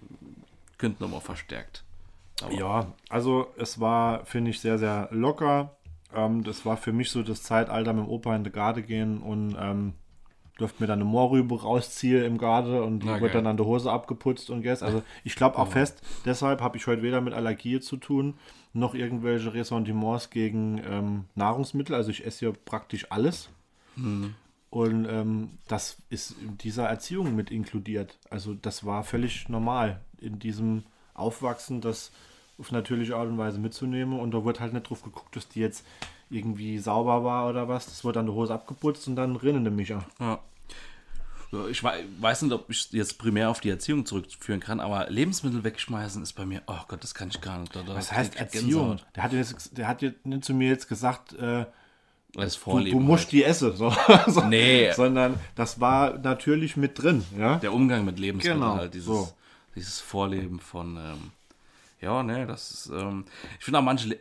A: könnte nochmal verstärkt.
B: Aber ja, also es war, finde ich, sehr, sehr locker. Ähm, das war für mich so das Zeitalter mit dem Opa in die Garde gehen und ähm, durfte mir dann eine Moorrübe rausziehen im Garde und die okay. wird dann an der Hose abgeputzt und gess. Also ich glaube auch fest, deshalb habe ich heute weder mit Allergie zu tun, noch irgendwelche Ressentiments gegen ähm, Nahrungsmittel. Also ich esse ja praktisch alles. Mhm. Und ähm, das ist in dieser Erziehung mit inkludiert. Also das war völlig normal in diesem Aufwachsen, das auf natürliche Art und Weise mitzunehmen. Und da wird halt nicht drauf geguckt, dass die jetzt irgendwie sauber war oder was. Das wird dann die Hose abgeputzt und dann rinnen nämlich
A: ja. ja. Ich weiß nicht, ob ich jetzt primär auf die Erziehung zurückführen kann, aber Lebensmittel wegschmeißen ist bei mir, oh Gott, das kann ich gar nicht.
B: Da, was heißt Erziehung? Der hat, jetzt, der hat jetzt nicht zu mir jetzt gesagt, äh,
A: das
B: du, du musst halt. die essen. So, so,
A: nee.
B: Sondern das war natürlich mit drin. Ja?
A: Der Umgang mit Lebensmitteln
B: genau,
A: halt, dieses, so. dieses Vorleben von. Ähm, ja, ne, das ist. Ähm, ich finde auch manche.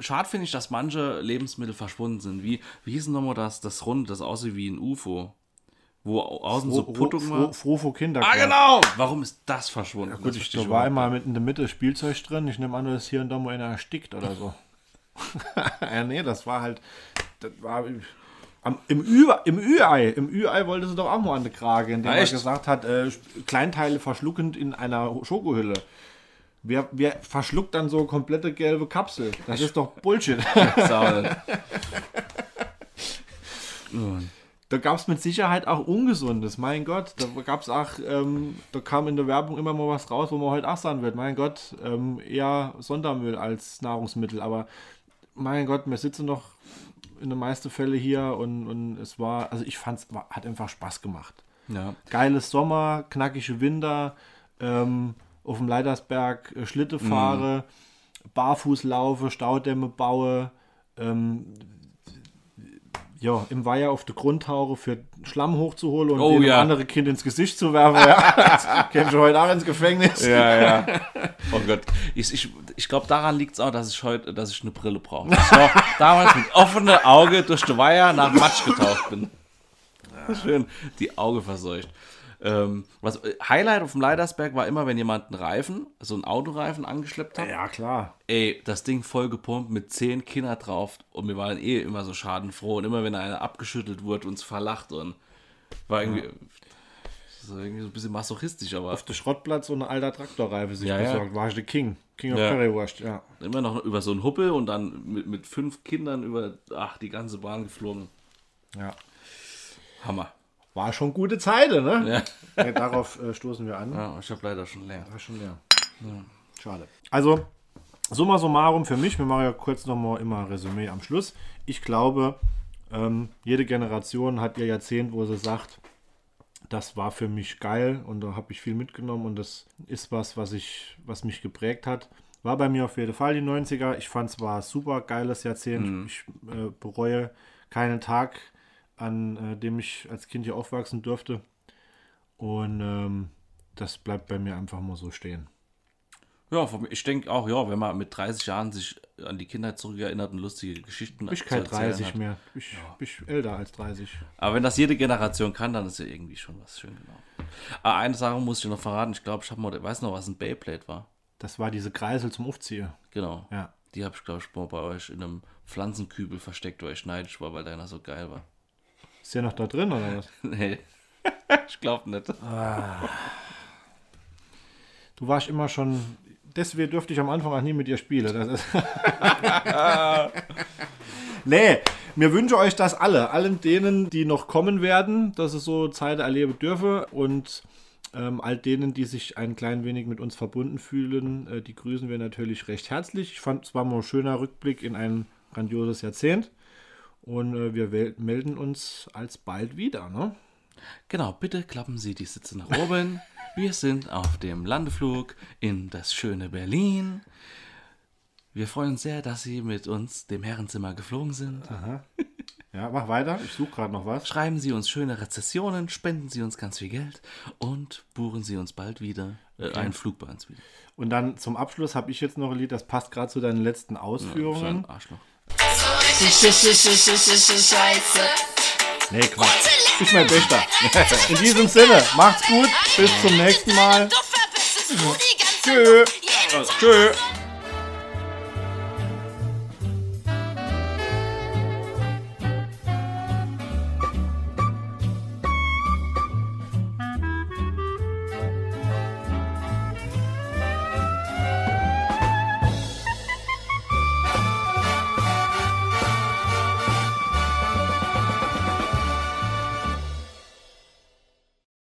A: Schade finde ich, dass manche Lebensmittel verschwunden sind. Wie, wie hieß denn nochmal das, das Rund, das aussieht wie ein UFO? Wo außen Fro, so Puttung war.
B: Frofo Kinder.
A: Ah, genau! Warum ist das verschwunden? Ja,
B: gut, ich, da war einmal mit in der Mitte Spielzeug drin. Ich nehme an, dass hier und da mal einer erstickt oder so. ja, nee, das war halt. Das war. Am, Im Ü-Ei, im Ü-Ei, im Ü-Ei wollte sie doch auch mal an der Krage, indem er gesagt hat, äh, Kleinteile verschluckend in einer Schokohülle. Wer, wer verschluckt dann so komplette gelbe Kapsel? Das ist doch Bullshit. da gab es mit Sicherheit auch Ungesundes. Mein Gott, da gab es auch, ähm, da kam in der Werbung immer mal was raus, wo man heute auch sagen wird. Mein Gott, ähm, eher Sondermüll als Nahrungsmittel. Aber mein Gott, wir sitzen noch in den meisten Fällen hier und, und es war, also ich fand es, hat einfach Spaß gemacht.
A: Ja.
B: Geiles Sommer, knackige Winter, ähm, auf dem Leitersberg äh, Schlitte fahre, mhm. barfuß laufe, Staudämme baue, ähm, ja, im Weiher auf die Grundtauche für Schlamm hochzuholen und
A: oh, ja.
B: andere Kind ins Gesicht zu werfen. Ja. Käme schon heute auch ins Gefängnis.
A: Ja, ja. Oh Gott. Ich, ich, ich glaube, daran liegt es auch, dass ich heute, dass ich eine Brille brauche. Ich war damals mit offenem Auge durch die Weiher nach Matsch getaucht bin. Schön die Auge verseucht. Ähm, was, äh, Highlight auf dem Leidersberg war immer, wenn jemand einen Reifen, so einen Autoreifen angeschleppt hat.
B: Ja, klar.
A: Ey, das Ding voll gepumpt mit zehn Kindern drauf und wir waren eh immer so schadenfroh und immer wenn einer abgeschüttelt wurde, uns verlacht und war irgendwie, ja. so, irgendwie so ein bisschen masochistisch, aber.
B: Auf dem Schrottplatz so eine alter Traktorreife sich
A: ja,
B: besorgt, ja. war ich der King. King of ja. Currywurst, ja.
A: Immer noch über so einen Huppel und dann mit, mit fünf Kindern über, ach, die ganze Bahn geflogen.
B: Ja.
A: Hammer.
B: War schon gute Zeit, ne? Ja. ja darauf äh, stoßen wir an.
A: Ja, ich habe leider schon leer.
B: War schon leer. Ja. Schade. Also, Summa summarum für mich, wir machen ja kurz nochmal immer Resümee am Schluss. Ich glaube, ähm, jede Generation hat ihr Jahrzehnt, wo sie sagt, das war für mich geil und da habe ich viel mitgenommen und das ist was, was, ich, was mich geprägt hat. War bei mir auf jeden Fall die 90er. Ich fand es war ein super geiles Jahrzehnt. Ich äh, bereue keinen Tag, an äh, dem ich als Kind hier aufwachsen durfte. Und ähm, das bleibt bei mir einfach mal so stehen.
A: Ja, ich denke auch, ja, wenn man mit 30 Jahren sich an die Kindheit zurückerinnert und lustige Geschichten
B: Ich
A: zu
B: kein
A: erzählen
B: 30
A: hat.
B: mehr. Ich bin älter als 30.
A: Aber wenn das jede Generation kann, dann ist ja irgendwie schon was schön genau. Aber eine Sache muss ich dir noch verraten. Ich glaube, ich habe mal, weiß noch, was ein Beyblade war.
B: Das war diese Kreisel zum Aufziehen.
A: Genau.
B: Ja.
A: Die habe ich, glaube ich, mal bei euch in einem Pflanzenkübel versteckt, weil ich neidisch war, weil deiner so geil war.
B: Ist der noch da drin oder was?
A: nee. ich glaube nicht.
B: Du warst immer schon. Deswegen durfte ich am Anfang auch nie mit dir spielen. Das ist nee, mir wünsche euch das alle. Allen denen, die noch kommen werden, dass es so Zeit erleben dürfe. Und ähm, all denen, die sich ein klein wenig mit uns verbunden fühlen, äh, die grüßen wir natürlich recht herzlich. Ich fand, es war mal ein schöner Rückblick in ein grandioses Jahrzehnt. Und äh, wir melden uns alsbald wieder. Ne?
A: Genau, bitte klappen Sie die Sitze nach oben. Wir sind auf dem Landeflug in das schöne Berlin. Wir freuen uns sehr, dass Sie mit uns dem Herrenzimmer geflogen sind.
B: Ja, mach weiter. Ich suche gerade noch was.
A: Schreiben Sie uns schöne Rezessionen, spenden Sie uns ganz viel Geld und buchen Sie uns bald wieder äh, einen Flug bei uns wieder.
B: Und dann zum Abschluss habe ich jetzt noch ein Lied, das passt gerade zu deinen letzten Ausführungen.
A: ein Arschloch.
C: Scheiße.
B: Nee, Quatsch. Ich mein Bester. In diesem Sinne, macht's gut. Bis zum nächsten Mal. Tschö. Tschö.